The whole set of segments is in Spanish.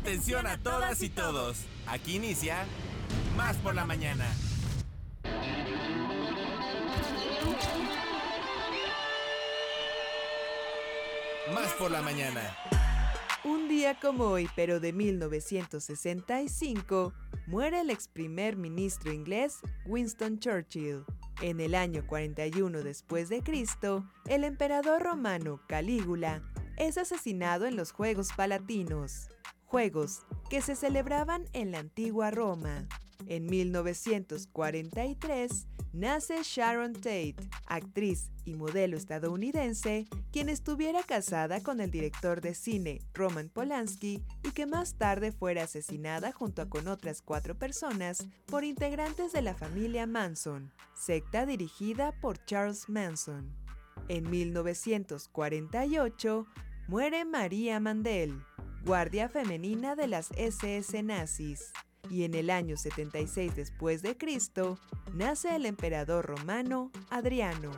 Atención a todas y todos. Aquí inicia Más por la mañana. Más por la mañana. Un día como hoy, pero de 1965, muere el ex primer ministro inglés Winston Churchill. En el año 41 después de Cristo, el emperador romano Calígula es asesinado en los Juegos Palatinos, juegos que se celebraban en la antigua Roma. En 1943 nace Sharon Tate, actriz y modelo estadounidense, quien estuviera casada con el director de cine Roman Polanski y que más tarde fuera asesinada junto con otras cuatro personas por integrantes de la familia Manson, secta dirigida por Charles Manson. En 1948 muere María Mandel, guardia femenina de las SS nazis y en el año 76 después de Cristo nace el emperador romano Adriano.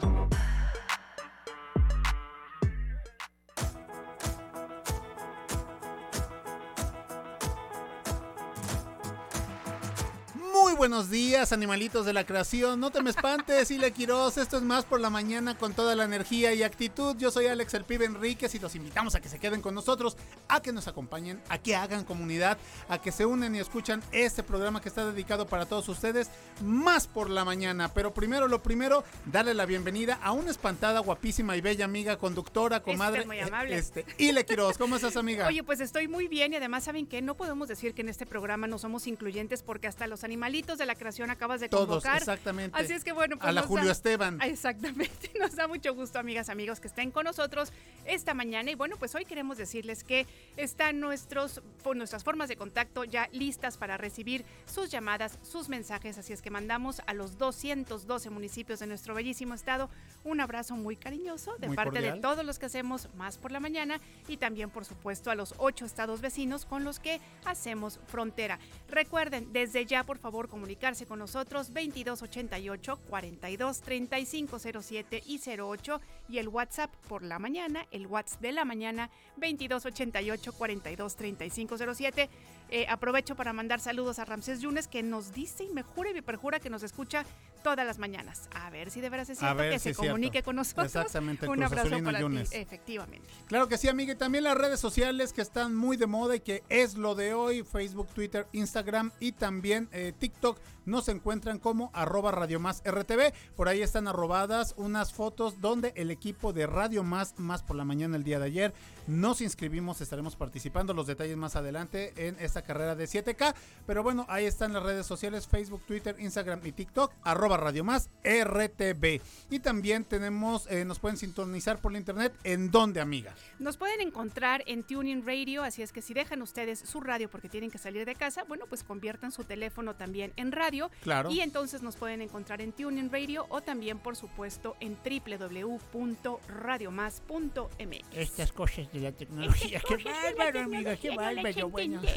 Buenos días, animalitos de la creación. No te me espantes, Ile Quiroz. Esto es más por la mañana con toda la energía y actitud. Yo soy Alex El Pibe Enríquez y los invitamos a que se queden con nosotros, a que nos acompañen, a que hagan comunidad, a que se unen y escuchan este programa que está dedicado para todos ustedes, más por la mañana. Pero primero, lo primero, darle la bienvenida a una espantada, guapísima y bella amiga, conductora, comadre. muy amable. Este, Ile Quiroz, ¿cómo estás, amiga? Oye, pues estoy muy bien y además, ¿saben qué? No podemos decir que en este programa no somos incluyentes porque hasta los animalitos de la creación acabas de Todos, convocar. exactamente. Así es que bueno, pues a la Julio da- Esteban. Exactamente, nos da mucho gusto, amigas, amigos, que estén con nosotros esta mañana. Y bueno, pues hoy queremos decirles que están nuestros, por nuestras formas de contacto ya listas para recibir sus llamadas, sus mensajes. Así es que mandamos a los 212 municipios de nuestro bellísimo estado un abrazo muy cariñoso de Muy parte cordial. de todos los que hacemos más por la mañana y también, por supuesto, a los ocho estados vecinos con los que hacemos frontera. Recuerden, desde ya, por favor, comunicarse con nosotros 2288 42 3507 y 08 y el WhatsApp por la mañana, el WhatsApp de la mañana 2288 42 3507. Eh, aprovecho para mandar saludos a Ramsés Yunes que nos dice y me jura y me perjura que nos escucha todas las mañanas. A ver si de veras es cierto ver que se cierto. comunique con nosotros. Exactamente, el Un Cruz abrazo para Yunes. ti, efectivamente. Claro que sí, amiga. Y también las redes sociales que están muy de moda y que es lo de hoy. Facebook, Twitter, Instagram y también eh, TikTok. TikTok. Nos encuentran como arroba Radio Más RTV. Por ahí están arrobadas unas fotos donde el equipo de Radio Más, más por la mañana el día de ayer, nos inscribimos, estaremos participando. Los detalles más adelante en esta carrera de 7K. Pero bueno, ahí están las redes sociales, Facebook, Twitter, Instagram y TikTok, arroba Radio Más RTV. Y también tenemos, eh, nos pueden sintonizar por la internet. ¿En dónde, amiga? Nos pueden encontrar en Tuning Radio, así es que si dejan ustedes su radio porque tienen que salir de casa, bueno, pues conviertan su teléfono también en radio. Claro. Y entonces nos pueden encontrar en Tuning Radio o también, por supuesto, en www.radiomás.mx. Estas cosas de la tecnología. Qué bárbaro, amiga, qué bárbaro. Bueno.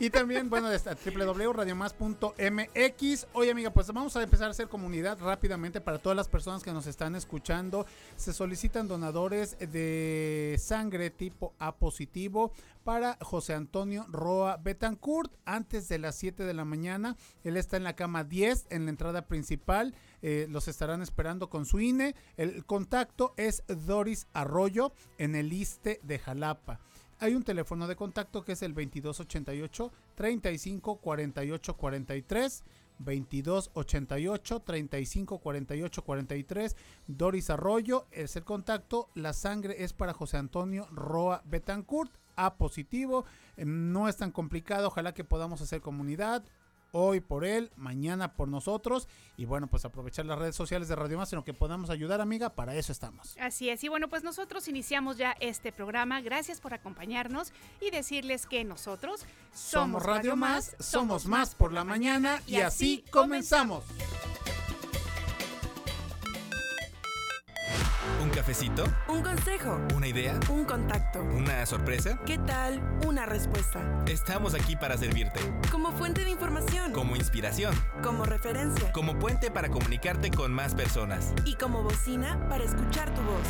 Y también, bueno, está www.radiomás.mx. Oye, amiga, pues vamos a empezar a hacer comunidad rápidamente para todas las personas que nos están escuchando. Se solicitan donadores de sangre tipo A positivo para José Antonio Roa Betancourt antes de las 7 de la mañana. Él está en la cama 10 en la entrada principal. Eh, los estarán esperando con su INE. El contacto es Doris Arroyo en el ISTE de Jalapa. Hay un teléfono de contacto que es el 2288 35 48 43. 2288 35 48 43 Doris Arroyo es el contacto la sangre es para José Antonio Roa Betancourt A positivo Eh, no es tan complicado ojalá que podamos hacer comunidad hoy por él, mañana por nosotros y bueno, pues aprovechar las redes sociales de Radio Más en lo que podamos ayudar, amiga, para eso estamos. Así es, y bueno, pues nosotros iniciamos ya este programa. Gracias por acompañarnos y decirles que nosotros Somos Radio Más, somos más por la mañana y así comenzamos. ¿Un cafecito? Un consejo, ¿Una idea? un contacto. ¿Una sorpresa? ¿Qué tal? Una respuesta. Estamos aquí para servirte. Como fuente de información. Como inspiración. Como referencia. Como puente para comunicarte con más personas. Y como bocina para escuchar tu voz.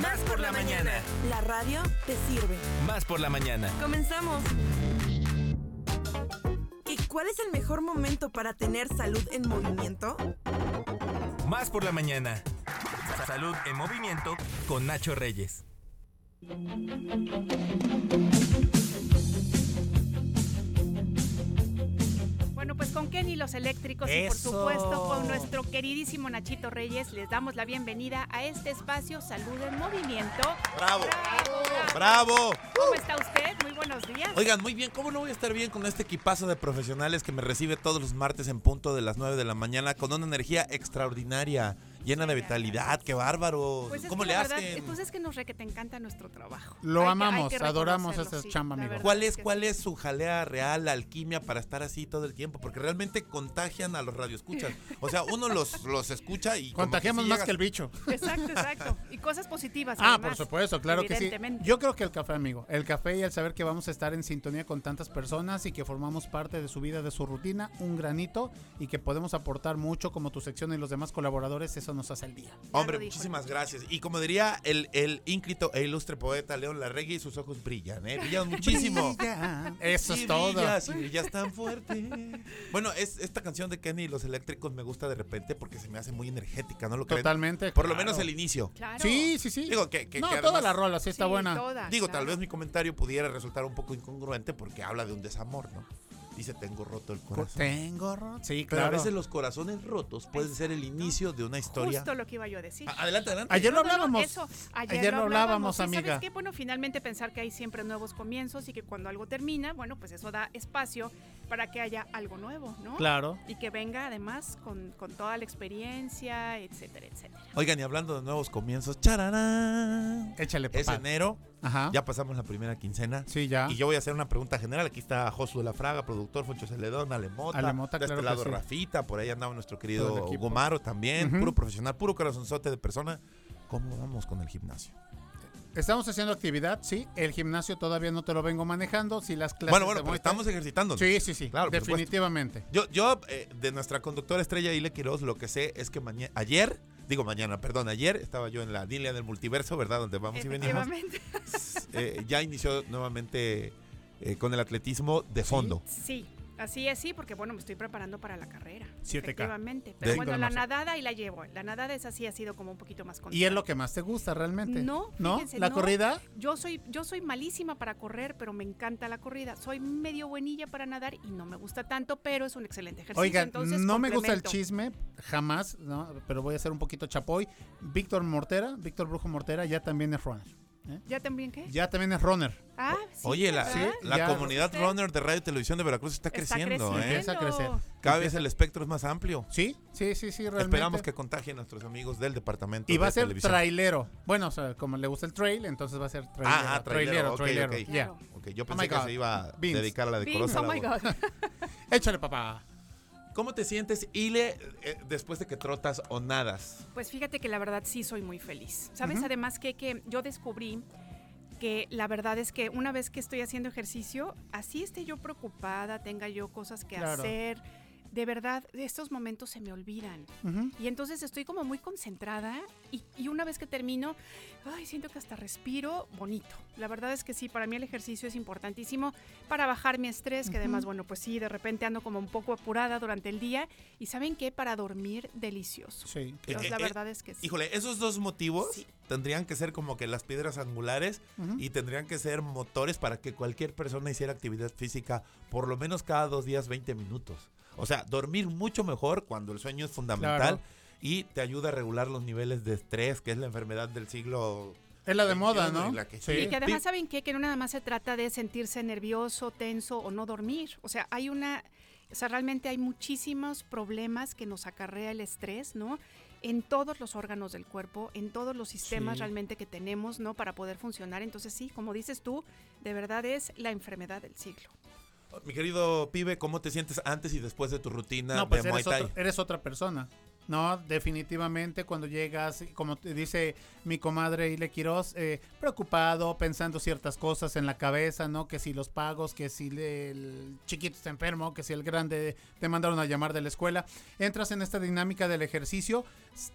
Más por la mañana. La radio te sirve. Más Más por la mañana. Comenzamos. ¿Y cuál es el mejor momento para tener salud en movimiento? Más por la mañana. Salud en movimiento con Nacho Reyes. Bueno, pues con Kenny los eléctricos y por supuesto con nuestro queridísimo Nachito Reyes les damos la bienvenida a este espacio Salud en Movimiento. ¡Bravo! ¡Bravo! ¡Bravo! ¿Cómo está usted? Muy buenos días. Oigan, muy bien, ¿cómo no voy a estar bien con este equipazo de profesionales que me recibe todos los martes en punto de las 9 de la mañana con una energía extraordinaria, llena de vitalidad? ¡Qué bárbaro! Pues es ¿Cómo que le verdad, hacen? pues es que nos re que te encanta nuestro trabajo. Lo Hay amamos, que adoramos esta sí, chamba, amigo. ¿Cuál es, cuál es su jalea real, la alquimia para estar así todo el tiempo? Porque realmente contagian a los radioescuchas. O sea, uno los, los escucha y... Contagiamos sí más que el bicho. Exacto, exacto. Y cosas positivas. Ah, además, por supuesto, claro que sí. Yo creo que el café, amigo. El café y el saber que vamos a estar en sintonía con tantas personas y que formamos parte de su vida, de su rutina, un granito y que podemos aportar mucho como tu sección y los demás colaboradores, eso nos hace el día. Hombre, dijo, muchísimas ¿no? gracias. Y como diría el, el ínclito e ilustre poeta León Larregui, sus ojos brillan, ¿eh? Brillan muchísimo. Brilla. Eso es todo. brillas, y brillas tan fuerte. Bueno, es, esta canción de Kenny y los eléctricos me gusta de repente porque se me hace muy energética, ¿no lo creen? Totalmente. Por lo menos el inicio. Claro. Sí, sí, sí. Digo que, que- no, que toda la rola sí está Sí, buena. toda, Digo, claro. tal vez mi comentario pudiera resultar un poco incongruente porque habla de un desamor, ¿no? Dice, tengo roto el corazón. Tengo ro- Sí, Pero claro. a veces los corazones rotos pueden ser el inicio de una historia. Justo lo que iba yo a decir. A- Adelante, adelante. Ayer lo No, hablábamos. eso, ayer, Ayer lo hablábamos, Y amiga. ¿Sabes qué? Bueno, finalmente pensar que hay siempre nuevos comienzos y que cuando algo termina, bueno, pues eso da espacio para que haya algo nuevo, ¿no? Claro. Y que venga además con, con toda la experiencia, etcétera, etcétera. Oigan, y hablando de nuevos comienzos, chararán. Échale, Es papá. enero, Ajá. ya pasamos la primera quincena. Sí, ya. Y yo voy a hacer una pregunta general. Aquí está Josué La Fraga, productor, Foncho Celedón, Alemota. Alemota, de claro este lado sí. Rafita, por ahí andaba nuestro querido. Gomaro también. Puro profesional, puro corazonzote de persona. ¿Cómo vamos con el gimnasio? Estamos haciendo actividad, sí. El gimnasio todavía no te lo vengo manejando. Si las clases bueno, bueno, pero estamos ejercitándonos. Sí, sí, sí. Claro, definitivamente. Yo, yo eh, de nuestra conductora estrella Ile Quiroz, lo que sé es que ayer, digo mañana, perdón, ayer estaba yo en la línea del multiverso, ¿verdad? Donde vamos y venimos. Eh, ya inició nuevamente eh, con el atletismo de fondo. Sí, así es, sí, porque bueno, me estoy preparando para la carrera. 7K. Efectivamente. Pero De- bueno, la nadada ahí la llevo. La nadada es así, ha sido como un poquito más Y es constante. lo que más te gusta realmente. No, ¿No? fíjense, ¿La no. corrida? Yo soy, yo soy malísima para correr, pero me encanta la corrida. Soy medio buenilla para nadar y no me gusta tanto, pero es un excelente ejercicio. Oigan, entonces no me gusta el chisme, jamás, ¿no? pero voy a hacer un poquito chapoy. Víctor Mortera, Víctor Brujo Mortera, ya también es runner. ¿Ya también qué? Ya también es runner. Ah, sí, Oye, la, la ya. comunidad ¿Usted? runner de Radio y Televisión de Veracruz está Está creciendo, creciendo. ¿eh? Empieza a crecer. Cada vez el espectro es más amplio. Sí, sí, sí, sí, realmente. Esperamos que contagien a nuestros amigos del departamento Y va de a ser televisión. trailero. Bueno, o sea, como le gusta el trail, entonces va a ser trailero. Ah, ah, trailero, ok, trailero. ok. Ya. Claro. Ok, yo Oh pensé que God. se iba a Beans. dedicar a la Beans, decorosa oh my. God. Échale, papá. ¿Cómo te sientes, Ile, eh, después de que trotas o nadas? Pues fíjate que la verdad sí soy muy feliz. ¿Sabes? Además que, que yo descubrí que la verdad es que una vez que estoy haciendo ejercicio, así esté yo preocupada, tenga yo cosas que Claro. hacer, de verdad, estos momentos se me olvidan. Y entonces estoy como muy concentrada y, y una vez que termino, ay, siento que hasta respiro bonito. La verdad es que sí, para mí el ejercicio es importantísimo para bajar mi estrés, que además, bueno, pues sí, de repente ando como un poco apurada durante el día. Y ¿saben qué? Para dormir delicioso. Sí. Entonces, Eh, la eh, verdad es que sí. Híjole, esos dos motivos Sí. tendrían que ser como que las piedras angulares y tendrían que ser motores para que cualquier persona hiciera actividad física por lo menos cada dos días 20 minutos. O sea, dormir mucho mejor cuando el sueño es fundamental Claro. y te ayuda a regular los niveles de estrés, que es la enfermedad del siglo. Es la de 21 moda, ¿no? la que Sí. Y que además, ¿saben qué? Que no nada más se trata de sentirse nervioso, tenso o no dormir. O sea, hay una, o sea, realmente hay muchísimos problemas que nos acarrea el estrés, ¿no? En todos los órganos del cuerpo, en todos los sistemas Sí. realmente que tenemos, ¿no? Para poder funcionar. Entonces, sí, como dices tú, de verdad es la enfermedad del siglo. Mi querido pibe, ¿cómo te sientes antes y después de tu rutina No, pues de Muay eres, Thai? otro- eres otra persona. No, definitivamente cuando llegas, como te dice mi comadre Ile Quiroz, eh, preocupado, pensando ciertas cosas en la cabeza, ¿no? Que si los pagos, que si el chiquito está enfermo, que si el grande te mandaron a llamar de la escuela. Entras en esta dinámica del ejercicio,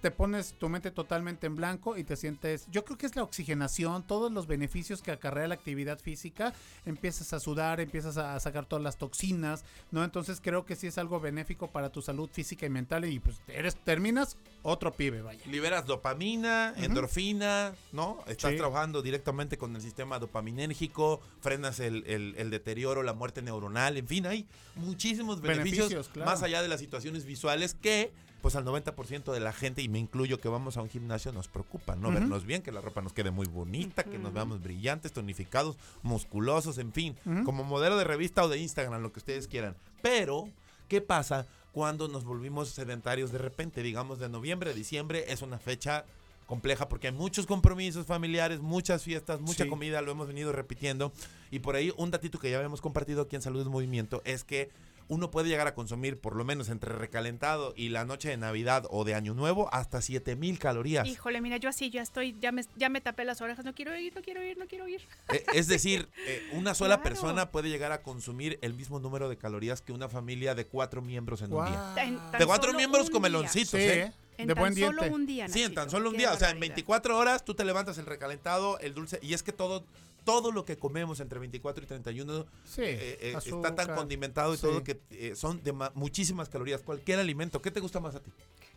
te pones tu mente totalmente en blanco y te sientes, yo creo que es la oxigenación, todos los beneficios que acarrea la actividad física, empiezas a sudar, empiezas a sacar todas las toxinas, ¿no? Entonces creo que sí es algo benéfico para tu salud física y mental y pues eres, terminas otro pibe, vaya. Liberas dopamina, endorfina, ¿no? Estás Sí. trabajando directamente con el sistema dopaminérgico, frenas el, el- el deterioro, la muerte neuronal, en fin, hay muchísimos beneficios, Beneficios, claro. más allá de las situaciones visuales que, pues al 90% de la gente, y me incluyo que vamos a un gimnasio, nos preocupa, ¿no? Vernos bien, que la ropa nos quede muy bonita, que nos veamos brillantes, tonificados, musculosos, en fin, como modelo de revista o de Instagram, lo que ustedes quieran. Pero, ¿qué pasa cuando nos volvimos sedentarios de repente? Digamos, de noviembre a diciembre es una fecha compleja porque hay muchos compromisos familiares, muchas fiestas, mucha Sí. comida, lo hemos venido repitiendo. Y por ahí un datito que ya habíamos compartido aquí en Salud en Movimiento es que uno puede llegar a consumir por lo menos entre recalentado y la noche de Navidad o de Año Nuevo hasta 7000 calorías. Híjole, mira, yo así ya estoy, ya me, ya me tapé las orejas, no quiero ir, no quiero ir, no quiero ir. Eh, Es decir, eh, una sola Claro. persona puede llegar a consumir el mismo número de calorías que una familia de cuatro miembros en un día. En De cuatro miembros un con día. meloncitos, Sí, ¿eh? En de tan buen solo diente. un día, Sí, en tan Nachito, solo un qué día. O sea, en barbaridad. 24 horas tú te levantas el recalentado, el dulce. Y es que todo, todo lo que comemos entre 24 y 31 Sí, eh, eh, está tan condimentado y Sí. todo que eh, son de ma- muchísimas calorías. Cualquier alimento. ¿Qué te gusta más a ti?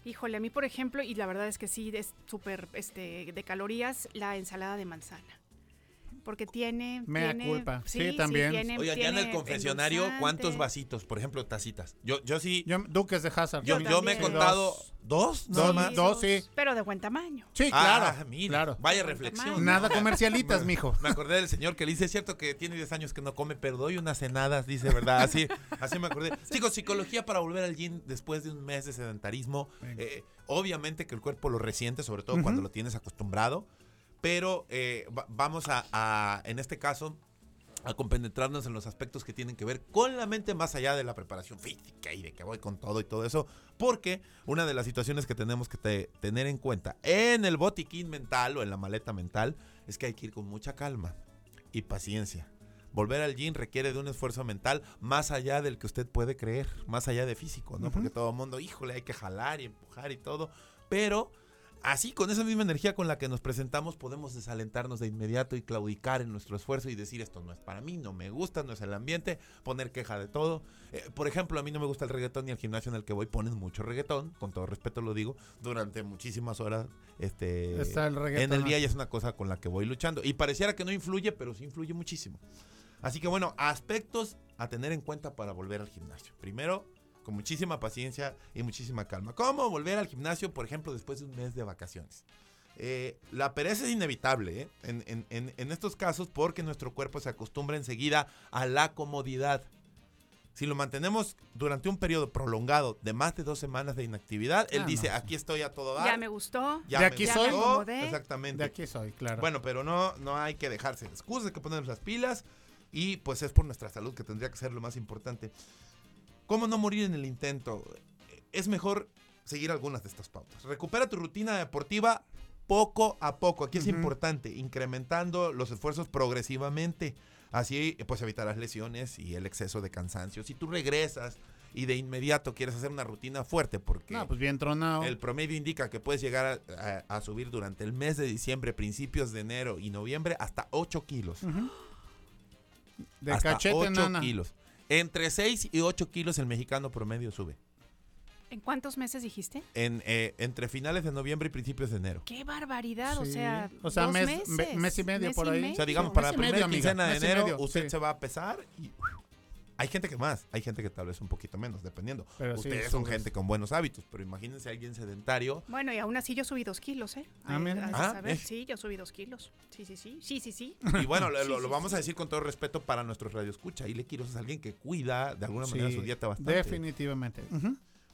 Híjole, a mí, por ejemplo, y la verdad es que sí, es súper este, de calorías, la ensalada de manzana. Porque tiene. Mea tiene- culpa. Sí, también. tiene- Oigan, ya en el confesionario, ¿cuántos vasitos? Por ejemplo, tacitas. Yo, yo sí. Yo, Duques de Hazard. Yo, Yo yo me he contado dos, Dos, más. dos, sí. Pero de buen tamaño. Sí, Ah, claro. mira, claro. Vaya reflexión. Nada comercialitas, mijo. Me acordé del señor que le dice, es cierto que tiene 10 años que no come, pero doy unas cenadas, dice, ¿verdad? Así, así me acordé. Chicos, psicología para volver al gym después de un mes de sedentarismo. Eh, obviamente que el cuerpo lo resiente, sobre todo cuando lo tienes acostumbrado, pero eh, va- vamos a, a, en este caso, a compenetrarnos en los aspectos que tienen que ver con la mente más allá de la preparación física y de que voy con todo y todo eso, porque una de las situaciones que tenemos que te- tener en cuenta en el botiquín mental o en la maleta mental es que hay que ir con mucha calma y paciencia. Volver al gym requiere de un esfuerzo mental más allá del que usted puede creer, más allá de físico, ¿no? Porque todo el mundo, híjole, hay que jalar y empujar y todo, pero así con esa misma energía con la que nos presentamos podemos desalentarnos de inmediato y claudicar en nuestro esfuerzo y decir esto no es para mí, no me gusta, no es el ambiente, poner queja de todo. Eh, por ejemplo, a mí no me gusta el reggaetón y el gimnasio en el que voy ponen mucho reggaetón, con todo respeto lo digo, durante muchísimas horas este Está el en reggaetón. el día y es una cosa con la que voy luchando. Y pareciera que no influye, pero sí influye muchísimo. Así que bueno, aspectos a tener en cuenta para volver al gimnasio. Primero, con muchísima paciencia y muchísima calma. ¿Cómo volver al gimnasio, por ejemplo, después de un mes de vacaciones? Eh, la pereza es inevitable ¿eh? en, en- en- en estos casos porque nuestro cuerpo se acostumbra enseguida a la comodidad. Si lo mantenemos durante un periodo prolongado de más de dos semanas de inactividad, él Ah, dice, no, aquí estoy a todo dar. Ya me gustó. ya De me aquí gustó". soy. Ya me acomodé. Exactamente. De aquí soy, claro. Bueno, pero no, no hay que dejarse de excusas, hay que ponernos las pilas y pues es por nuestra salud que tendría que ser lo más importante. ¿Cómo no morir en el intento? Es mejor seguir algunas de estas pautas. Recupera tu rutina deportiva poco a poco. Aquí es Ujú. importante, incrementando los esfuerzos progresivamente. Así pues evitarás lesiones y el exceso de cansancio. Si tú regresas y de inmediato quieres hacer una rutina fuerte porque... no, pues bien tronado. El promedio indica que puedes llegar a, a- a subir durante el mes de diciembre, principios de enero y noviembre hasta 8 kilos. De hasta cachete, 8 nana. kilos. Entre 6 y 8 kilos el mexicano promedio sube. ¿En cuántos meses dijiste? En, eh, entre finales de noviembre y principios de enero. ¡Qué barbaridad! O sea, O sea, dos mes- meses. me- mes y medio por ahí. O sea, digamos, Mes para la primera medio, amiga, quincena de enero, medio, usted sí. se va a pesar y... Hay gente que más, hay gente que tal vez un poquito menos, dependiendo. Pero sí, Ustedes son gente con buenos hábitos, pero imagínense a alguien sedentario. Bueno, y aún así yo subí dos kilos, ¿eh? Ah, has de Ah, eh. Sí, yo subí dos kilos. Sí, sí, sí. Sí, sí, sí. Y bueno, lo, vamos sí. a decir con todo respeto para nuestros radioescucha. Y le Quiroz es alguien que cuida de alguna manera su dieta bastante. Definitivamente.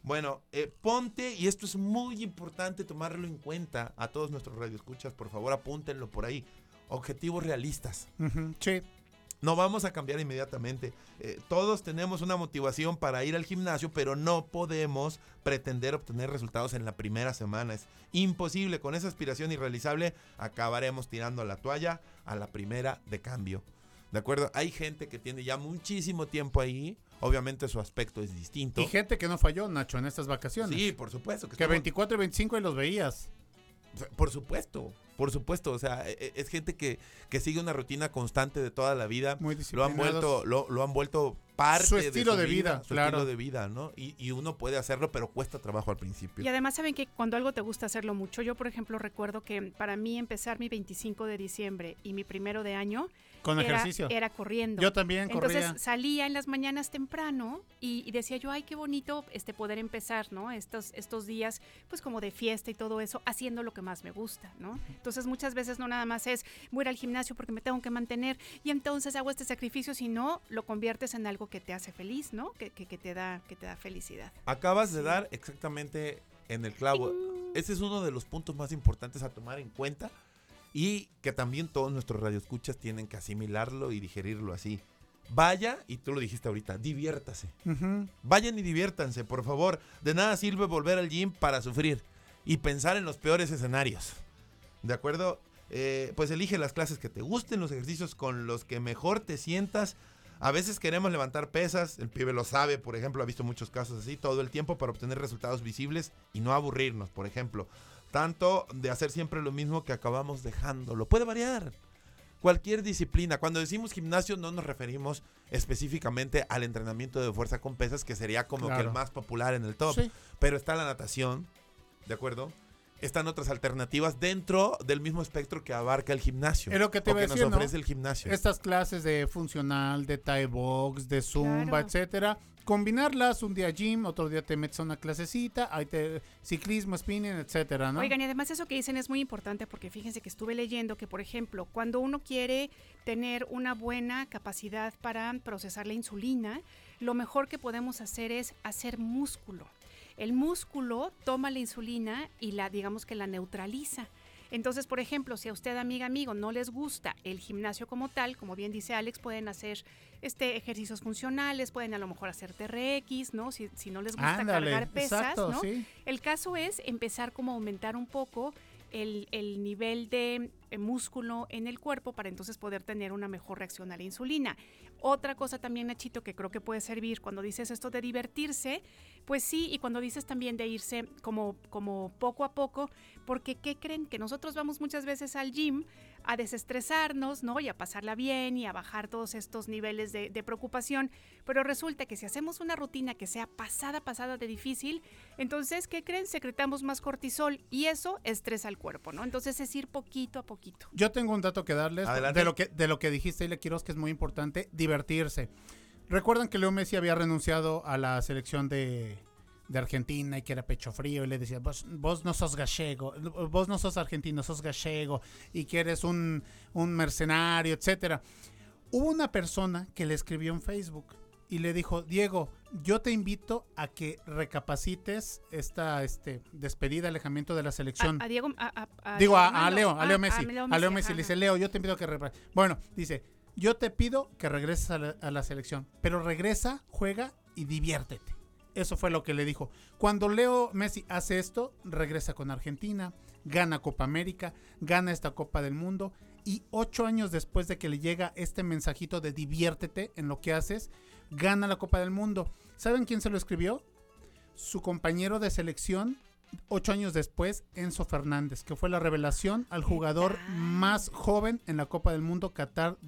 Bueno, eh, ponte, y esto es muy importante tomarlo en cuenta a todos nuestros radioescuchas, por favor apúntenlo por ahí. Objetivos realistas. Sí. No vamos a cambiar inmediatamente. Eh, todos tenemos una motivación para ir al gimnasio, pero no podemos pretender obtener resultados en la primera semana. Es imposible. Con esa aspiración irrealizable acabaremos tirando la toalla a la primera de cambio. ¿De acuerdo? Hay gente que tiene ya muchísimo tiempo ahí. Obviamente su aspecto es distinto. Y gente que no falló, Nacho, en estas vacaciones. Sí, por supuesto. Que estamos- 24 y 25 y los veías. Por supuesto, por supuesto. O sea, e- e- es gente que, que sigue una rutina constante de toda la vida. Muy Lo han vuelto, lo, lo han vuelto parte Su estilo su de vida, su claro. estilo de vida, ¿no? Y, y uno puede hacerlo, pero cuesta trabajo al principio. Y además saben que cuando algo te gusta hacerlo mucho, yo por ejemplo recuerdo que para mí empezar mi 25 de diciembre y mi primero de año Con era, ejercicio. era corriendo. Yo también Entonces corría. salía en las mañanas temprano y, y decía yo, ay, qué bonito este poder empezar, ¿no? Estos, estos días, pues como de fiesta y todo eso, haciendo lo que más me gusta, ¿no? Entonces muchas veces no nada más es voy a ir al gimnasio porque me tengo que mantener y entonces hago este sacrificio, sino lo conviertes en algo que te hace feliz, ¿no? Que, que, que te, da, que te da felicidad. Acabas de dar exactamente en el clavo. Ese es uno de los puntos más importantes a tomar en cuenta y que también todos nuestros radioescuchas tienen que asimilarlo y digerirlo así. Vaya, y tú lo dijiste ahorita, diviértase. Vayan y diviértanse, por favor. De nada sirve volver al gym para sufrir y pensar en los peores escenarios. ¿De acuerdo? Eh, pues elige las clases que te gusten, los ejercicios con los que mejor te sientas. A veces queremos levantar pesas, el pibe lo sabe, por ejemplo, ha visto muchos casos así, todo el tiempo para obtener resultados visibles y no aburrirnos, por ejemplo. Tanto de hacer siempre lo mismo que acabamos dejándolo. Puede variar. Cualquier disciplina. Cuando decimos gimnasio no nos referimos específicamente al entrenamiento de fuerza con pesas, que sería como que el más popular en el top. Sí. Pero está la natación, ¿de acuerdo? Están otras alternativas dentro del mismo espectro que abarca el gimnasio. Es lo que te o que nos decir, ¿no? ofrece el gimnasio. Estas clases de funcional, de Thai box, de zumba, Claro. etcétera, combinarlas un día gym, otro día te metes a una clasecita, ahí te ciclismo, spinning, etcétera, ¿no? Oigan, y además eso que dicen es muy importante porque fíjense que estuve leyendo que, por ejemplo, cuando uno quiere tener una buena capacidad para procesar la insulina, lo mejor que podemos hacer es hacer músculo. El músculo toma la insulina y la, digamos que la neutraliza. Entonces, por ejemplo, si a usted, amiga, amigo, no les gusta el gimnasio como tal, como bien dice Alex, pueden hacer este ejercicios funcionales, pueden a lo mejor hacer TRX, ¿no? Si, si no les gusta Ándale, cargar pesas, exacto, ¿no? sí. El caso es empezar como a aumentar un poco el, el nivel de eh, músculo en el cuerpo para entonces poder tener una mejor reacción a la insulina. Otra cosa también, Nachito, que creo que puede servir cuando dices esto de divertirse, pues sí, y cuando dices también de irse como, como poco a poco, porque ¿qué creen? Que nosotros vamos muchas veces al gym a desestresarnos, ¿no? Y a pasarla bien y a bajar todos estos niveles de, de preocupación, pero resulta que si hacemos una rutina que sea pasada, pasada de difícil, entonces, ¿qué creen? Secretamos más cortisol y eso estresa al cuerpo, ¿no? Entonces es ir poquito a poquito. Yo tengo un dato que darles Adelante. de lo que de lo que dijiste, Ile Quiroz, que es muy importante, divertirse. Recuerdan que Leo Messi había renunciado a la selección de, de Argentina y que era pecho frío y le decía, vos, vos no sos gallego, vos no sos argentino, sos gallego y que eres un, un mercenario, etcétera. Hubo una persona que le escribió en Facebook y le dijo, Diego, yo te invito a que recapacites esta este, despedida, alejamiento de la selección. A, a Diego, a, a- a Digo, a. Leo, a Ah, Leo Messi. A Leo Messi le dice. Leo, yo te pido que... repra-". Bueno, dice, yo te pido que regreses a la, a la selección, pero regresa, juega y diviértete. Eso fue lo que le dijo. Cuando Leo Messi hace esto, regresa con Argentina, gana Copa América, gana esta Copa del Mundo y ocho años después de que le llega este mensajito de diviértete en lo que haces, gana la Copa del Mundo. ¿Saben quién se lo escribió? Su compañero de selección ocho años después, Enzo Fernández, que fue la revelación al jugador más joven en la Copa del Mundo Qatar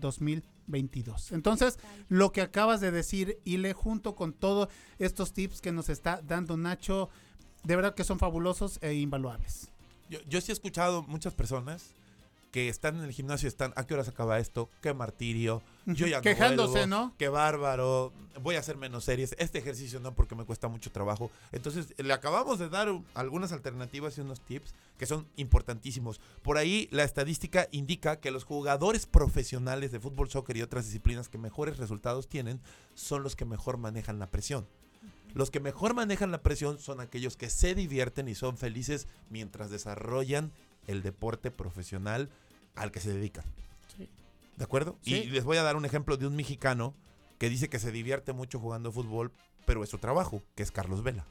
2022. Entonces, lo que acabas de decir, Ile, junto con todos estos tips que nos está dando Nacho, de verdad que son fabulosos e invaluables. Yo, yo sí he escuchado muchas personas que están en el gimnasio están, ¿a qué horas acaba esto? ¡Qué martirio! Yo ya no Quejándose, vuelvo, ¿no? ¡Qué bárbaro! Voy a hacer menos series. Este ejercicio no porque me cuesta mucho trabajo. Entonces, le acabamos de dar algunas alternativas y unos tips que son importantísimos. Por ahí, la estadística indica que los jugadores profesionales de fútbol, soccer y otras disciplinas que mejores resultados tienen son los que mejor manejan la presión. Los que mejor manejan la presión son aquellos que se divierten y son felices mientras desarrollan el deporte profesional al que se dedican. Sí. ¿De acuerdo? Sí. Y les voy a dar un ejemplo de un mexicano que dice que se divierte mucho jugando fútbol, pero es su trabajo, que es Carlos Vela.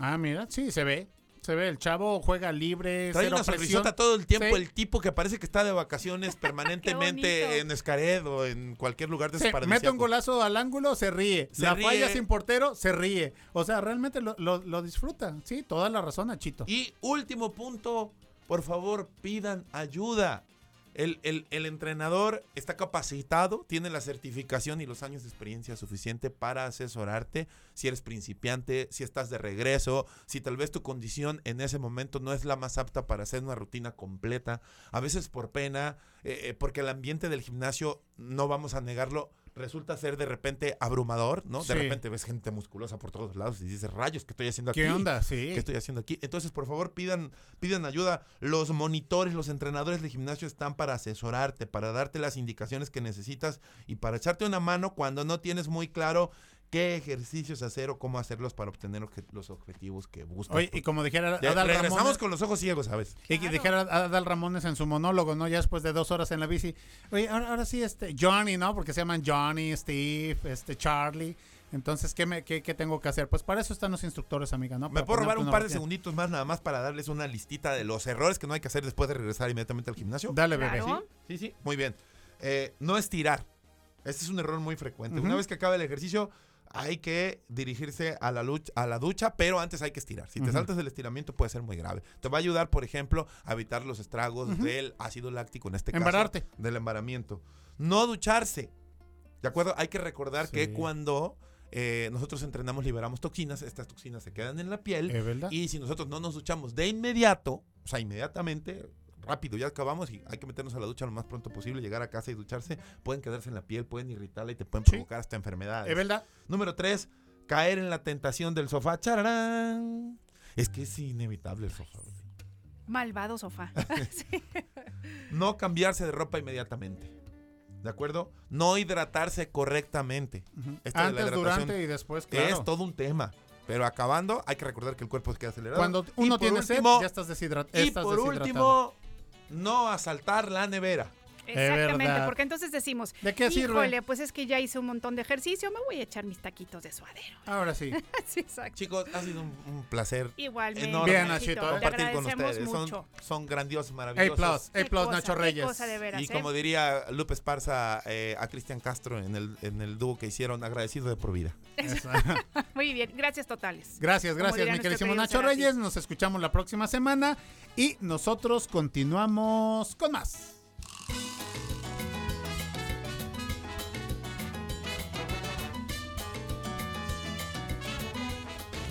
Ah, mira, sí, se ve. Se ve, el chavo juega libre, Trae cero una sonrisota todo el tiempo, Sí. el tipo que parece que está de vacaciones permanentemente en Escared o en cualquier lugar de Sí, mete un golazo al ángulo, se ríe. Se la ríe. falla sin portero, se ríe. O sea, realmente lo, lo, lo disfruta. Sí, toda la razón, Nachito. Y último punto, por favor, pidan ayuda. El, el- el entrenador está capacitado, tiene la certificación y los años de experiencia suficiente para asesorarte si eres principiante, si estás de regreso, si tal vez tu condición en ese momento no es la más apta para hacer una rutina completa, a veces por pena, eh, eh, porque el ambiente del gimnasio, no vamos a negarlo, resulta ser de repente abrumador, ¿no? Sí. De repente ves gente musculosa por todos lados y dices, rayos, ¿qué estoy haciendo aquí? ¿Qué onda? Sí. ¿Qué estoy haciendo aquí? Entonces, por favor, pidan, pidan ayuda. Los monitores, los entrenadores de gimnasio están para asesorarte, para darte las indicaciones que necesitas y para echarte una mano cuando no tienes muy claro qué ejercicios hacer o cómo hacerlos para obtener obje- los objetivos que buscas. Oye, y como dijera Ya Adal regresamos Ramones, con los ojos ciegos, ¿sabes? y que dijera Adal Ramones en su monólogo, ¿no? Ya después de dos horas en la bici. Oye, ahora, ahora sí, este, Johnny, ¿no? Porque se llaman Johnny, Steve, este, Charlie. Entonces, ¿qué, me, qué, qué tengo que hacer? Pues para eso están los instructores, amiga, ¿no? Me Para puedo robar un par de segunditos más nada más para darles una listita de los errores que no hay que hacer después de regresar inmediatamente al gimnasio. Dale, bebé. Claro. Sí, sí, muy bien. Eh, no estirar. Este es un error muy frecuente. Una vez que acaba el ejercicio, hay que dirigirse a la, lucha, a la ducha, pero antes hay que estirar. Si te saltas del estiramiento puede ser muy grave. Te va a ayudar, por ejemplo, a evitar los estragos del ácido láctico, en este Embararte. caso, del embaramiento. No ducharse. ¿De acuerdo? Hay que recordar que cuando eh, nosotros entrenamos, liberamos toxinas, estas toxinas se quedan en la piel. ¿Es verdad? Y si nosotros no nos duchamos de inmediato, o sea, inmediatamente, rápido, ya acabamos y hay que meternos a la ducha lo más pronto posible, llegar a casa y ducharse, pueden quedarse en la piel, pueden irritarla y te pueden Sí. provocar hasta enfermedades. ¿Es verdad? Número tres, caer en la tentación del sofá. ¡Chararán! Es que es inevitable el sofá. Malvado sofá. Sí. No cambiarse de ropa inmediatamente. ¿De acuerdo? No hidratarse correctamente. De la Antes, durante y después, claro. Es todo un tema. Pero acabando, hay que recordar que el cuerpo se queda acelerado. Cuando Y uno tiene último- sed, ya estás, deshidrat Y estás por deshidratado. último, no asaltar la nevera. Exactamente, porque entonces decimos, ¿De qué sirve? híjole, pues es que ya hice un montón de ejercicio, me voy a echar mis taquitos de suadero. Ahora sí. sí, exacto. Chicos, ha sido un, un placer Igualmente. enorme Bien, Nachito, compartir con ustedes. mucho. Son, son grandiosos, A maravillosos. plus, Qué A plus, cosa, Nacho Reyes. cosa de veras, Y ¿eh? como diría Lupe Esparza eh, a Cristian Castro en el, en el dúo que hicieron, agradecido de por vida. Muy bien, gracias totales. Gracias, gracias, mi queridísimo Nacho. Reyes. Nos escuchamos la próxima semana y nosotros continuamos con más.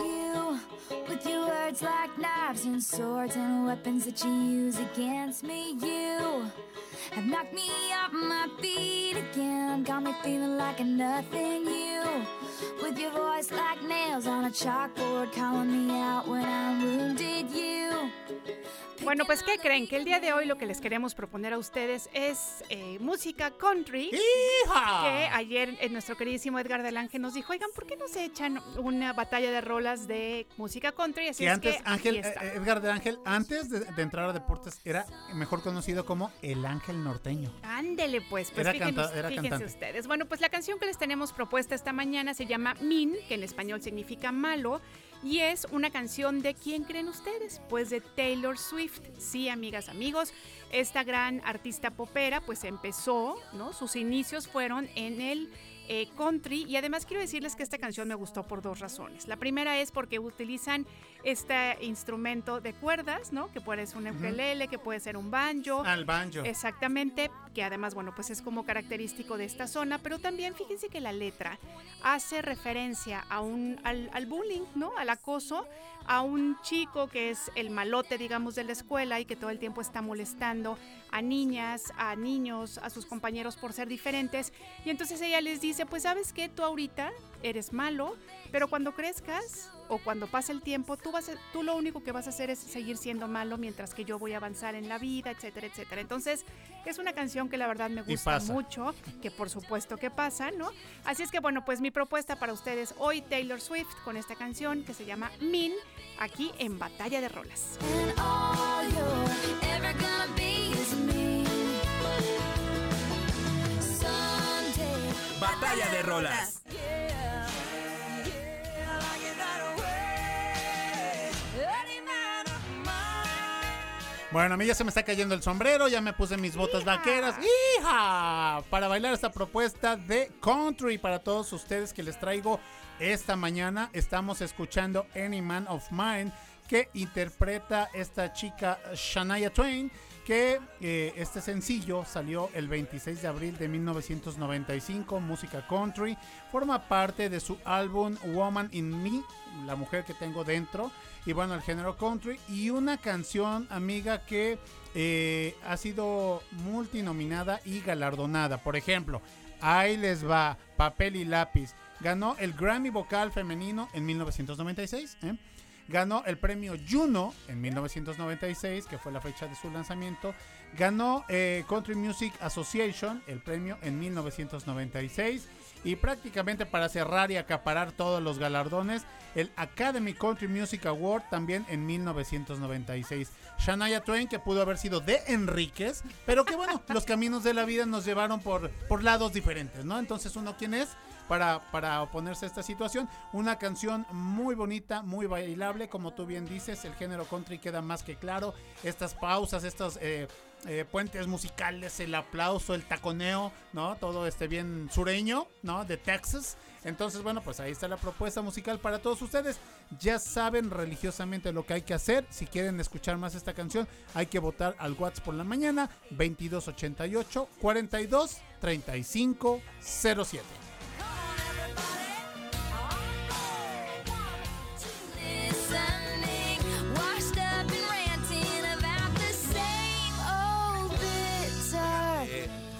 You, with your words like knives and swords and weapons that you use against me, you have knocked me off my feet again. Got me feeling like a nothing. You, with your voice like nails on a chalkboard, calling me out when I'm wounded. You. Bueno, pues ¿qué creen? Que el día de hoy lo que les queremos proponer a ustedes es eh, música country. Que ¡Hija! ayer eh, nuestro queridísimo Edgar del Ángel nos dijo, oigan, ¿por qué no se echan una batalla de rolas de música country? Así Que es antes, que Ángel, eh, Edgar del Ángel, antes de, de entrar a deportes, era mejor conocido como el Ángel Norteño. Ándele pues, pues Era fíjense, canta- era fíjense cantante. ustedes. Bueno, pues la canción que les tenemos propuesta esta mañana se llama Min, que en español significa malo, y es una canción de ¿quién creen ustedes? Pues de Taylor Swift. Sí, amigas, amigos, esta gran artista popera pues empezó, ¿no? Sus inicios fueron en el eh, country y además quiero decirles que esta canción me gustó por dos razones. La primera es porque utilizan este instrumento de cuerdas, ¿no? Que puede ser un ukelele, que puede ser un banjo. Al banjo. Exactamente, que además, bueno, pues es como característico de esta zona, pero también fíjense que la letra hace referencia a un, al, al bullying, ¿no? Al acoso, a un chico que es el malote, digamos, de la escuela y que todo el tiempo está molestando a niñas, a niños, a sus compañeros por ser diferentes. Y entonces ella les dice, pues sabes que tú ahorita eres malo, pero cuando crezcas o cuando pase el tiempo, tú, vas a- tú lo único que vas a hacer es seguir siendo malo mientras que yo voy a avanzar en la vida, etcétera, etcétera. Entonces, es una canción que la verdad me gusta pasa. mucho, que por supuesto que pasa, ¿no? Así es que bueno, pues mi propuesta para ustedes hoy, Taylor Swift, con esta canción que se llama Min, aquí en Batalla de Rolas. And all you're ever gonna be is me. Someday. Batalla de rolas. Bueno, a mí ya se me está cayendo el sombrero, ya me puse mis botas vaqueras. ¡Hija! Para bailar esta propuesta de country para todos ustedes que les traigo esta mañana. Estamos escuchando Any Man of Mine que interpreta esta chica Shania Twain. Que eh, este sencillo salió el 26 de abril de 1995, música country. Forma parte de su álbum Woman in Me, la mujer que tengo dentro y bueno, el género country y una canción, amiga, que eh, ha sido multinominada y galardonada. Por ejemplo, ahí les va, papel y lápiz. Ganó el Grammy Vocal Femenino en 1996. ¿eh? Ganó el premio Juno en 1996, que fue la fecha de su lanzamiento. Ganó eh, Country Music Association, el premio en 1996. Y prácticamente para cerrar y acaparar todos los galardones, el Academy Country Music Award también en 1996. Shania Twain, que pudo haber sido de Enríquez, pero que bueno, los caminos de la vida nos llevaron por, por lados diferentes, ¿no? Entonces, uno, ¿quién es? Para, para oponerse a esta situación. Una canción muy bonita, muy bailable, como tú bien dices, el género country queda más que claro. Estas pausas, estos eh, eh, puentes musicales, el aplauso, el taconeo, ¿no? Todo este bien sureño, ¿no? De Texas. Entonces, bueno, pues ahí está la propuesta musical para todos ustedes. Ya saben religiosamente lo que hay que hacer. Si quieren escuchar más esta canción, hay que votar al WhatsApp por la mañana 2288 42 35 07.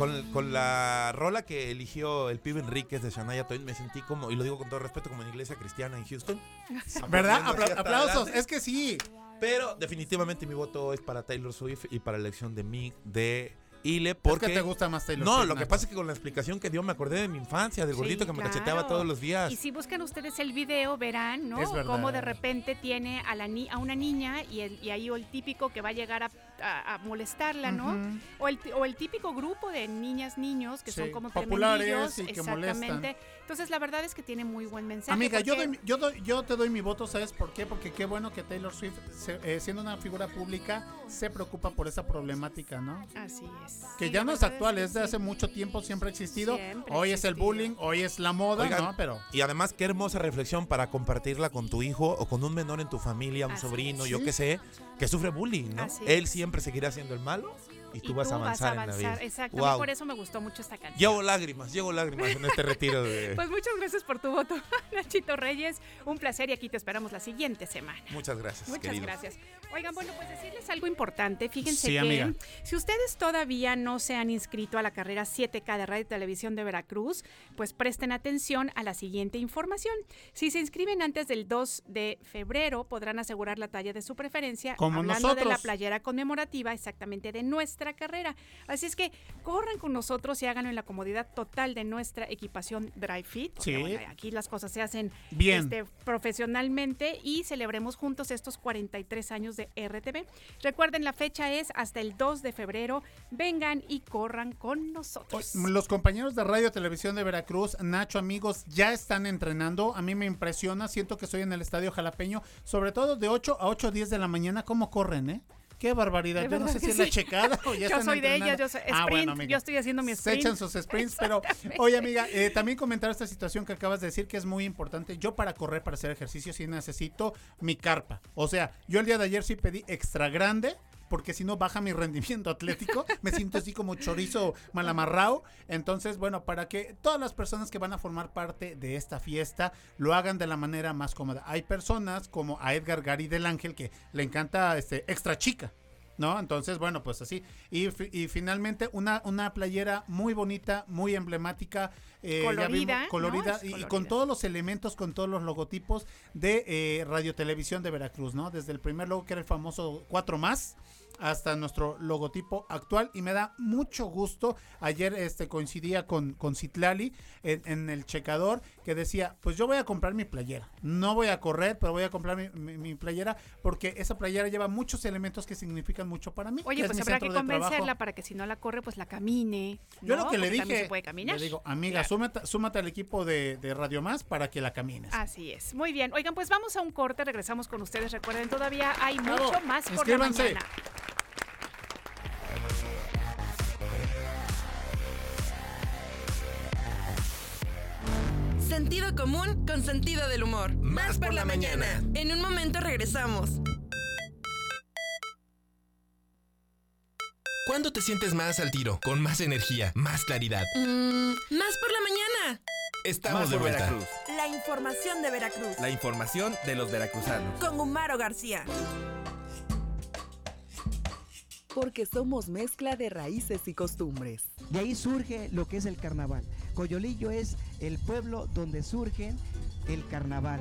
Con, con la rola que eligió el pibe Enríquez de Shania Twain me sentí como, y lo digo con todo respeto, como en iglesia cristiana en Houston. ¿Verdad? Apla- aplausos. adelante. Es que sí. Pero definitivamente mi voto es para Taylor Swift y para la elección de mí de Ile Porque porque te gusta más Taylor No, Swift, lo que pasa es que con la explicación que dio me acordé de mi infancia, del Sí, gordito que me cacheteaba todos los días. Y si buscan ustedes el video, verán, ¿no? Es verdad. Cómo de repente tiene a, la ni- a una niña y, el, y ahí el típico que va a llegar a, a- a molestarla, ¿no? Ujú. O el, o el típico grupo de niñas, niños que Sí, son como populares y que exactamente. molestan. Entonces, la verdad es que tiene muy buen mensaje. Amiga, yo, doy- yo, doy- yo te doy mi voto, ¿sabes por qué? Porque qué bueno que Taylor Swift, se- eh, siendo una figura pública, se preocupa por esa problemática, ¿no? Así es. Que Sí, ya no es actual, que es de sí. hace mucho tiempo, siempre ha existido. Siempre hoy es el bullying, hoy es la moda, Oigan, ¿no? Pero Y además, qué hermosa reflexión para compartirla con tu hijo o con un menor en tu familia, un Así sobrino, es. yo qué sé, que sufre bullying, ¿no? Así Él es. Siempre seguirá siendo el malo y tú, vas a avanzar en la vida. Exacto, Wow. por eso me gustó mucho esta canción. Llevo lágrimas, llevo lágrimas en este retiro de... Pues muchas gracias por tu voto, Nachito Reyes. Un placer y aquí te esperamos la siguiente semana. Muchas gracias, Muchas gracias. Oigan, bueno, pues decirles algo importante. Fíjense Sí, que amiga. si ustedes todavía no se han inscrito a la carrera 7K de Radio y Televisión de Veracruz, pues presten atención a la siguiente información. Si se inscriben antes del 2 de febrero, podrán asegurar la talla de su preferencia. Como hablando de la playera conmemorativa exactamente de nuestra carrera. Así es que corran con nosotros y háganlo en la comodidad total de nuestra equipación Dry Fit. Sí. bueno, aquí las cosas se hacen Bien. este, profesionalmente y celebremos juntos estos 43 años de RTV. Recuerden, la fecha es hasta el 2 de febrero. Vengan y corran con nosotros. Los compañeros de Radio Televisión de Veracruz, Nacho, amigos, ya están entrenando. A mí me impresiona, siento que estoy en el Estadio Jalapeño, sobre todo de 8 a 8 10 de la mañana, ¿cómo corren, eh? Qué barbaridad. De Yo no sé si es la checada o ya Yo están soy de entrenando. ellas, yo soy Ah, sprint, bueno, amiga. yo estoy haciendo mi Se sprint. echan sus sprints, pero oye amiga, eh, también comentar esta situación que acabas de decir que es muy importante. Yo para correr, para hacer ejercicio, sí necesito mi carpa. O sea, yo el día de ayer sí pedí extra grande. Porque si no baja mi rendimiento atlético, me siento así como chorizo mal amarrado. Entonces, bueno, para que todas las personas que van a formar parte de esta fiesta lo hagan de la manera más cómoda. Hay personas como a Edgar Gary del Ángel que le encanta este extra chica. ¿no? Entonces, bueno, pues así. Y, y finalmente una, una playera muy bonita, muy emblemática. eh, Colorida, vimos- colorida y, y con colorida. todos los elementos, con todos los logotipos de eh, Radio Televisión de Veracruz, ¿no? Desde el primer logo que era el famoso 4 más hasta nuestro logotipo actual y me da mucho gusto. Ayer este coincidía con, con Citlali en, en el checador que decía, pues yo voy a comprar mi playera. No voy a correr, pero voy a comprar mi, mi- mi playera porque esa playera lleva muchos elementos que significan mucho para mí. Oye, que pues habrá que trabajo. convencerla para que si no la corre, pues la camine. Yo lo que le dije, se puede caminar. le digo, amiga, Claro. súmate, súmate al equipo de, de Radio Más para que la camines. Así es. Muy bien. Oigan, pues vamos a un corte, regresamos con ustedes. Recuerden, todavía hay mucho más por la mañana. Sentido común con sentido del humor. Más por la mañana. En un momento regresamos. ¿Cuándo te sientes más al tiro? Con más energía, más claridad. Mm, más por la mañana. Estamos Más de por vuelta. Veracruz. La información de Veracruz. La información de los veracruzanos. Con Humaro García. porque somos mezcla de raíces y costumbres. De ahí surge lo que es el carnaval. Coyolillo es el pueblo donde surge el carnaval.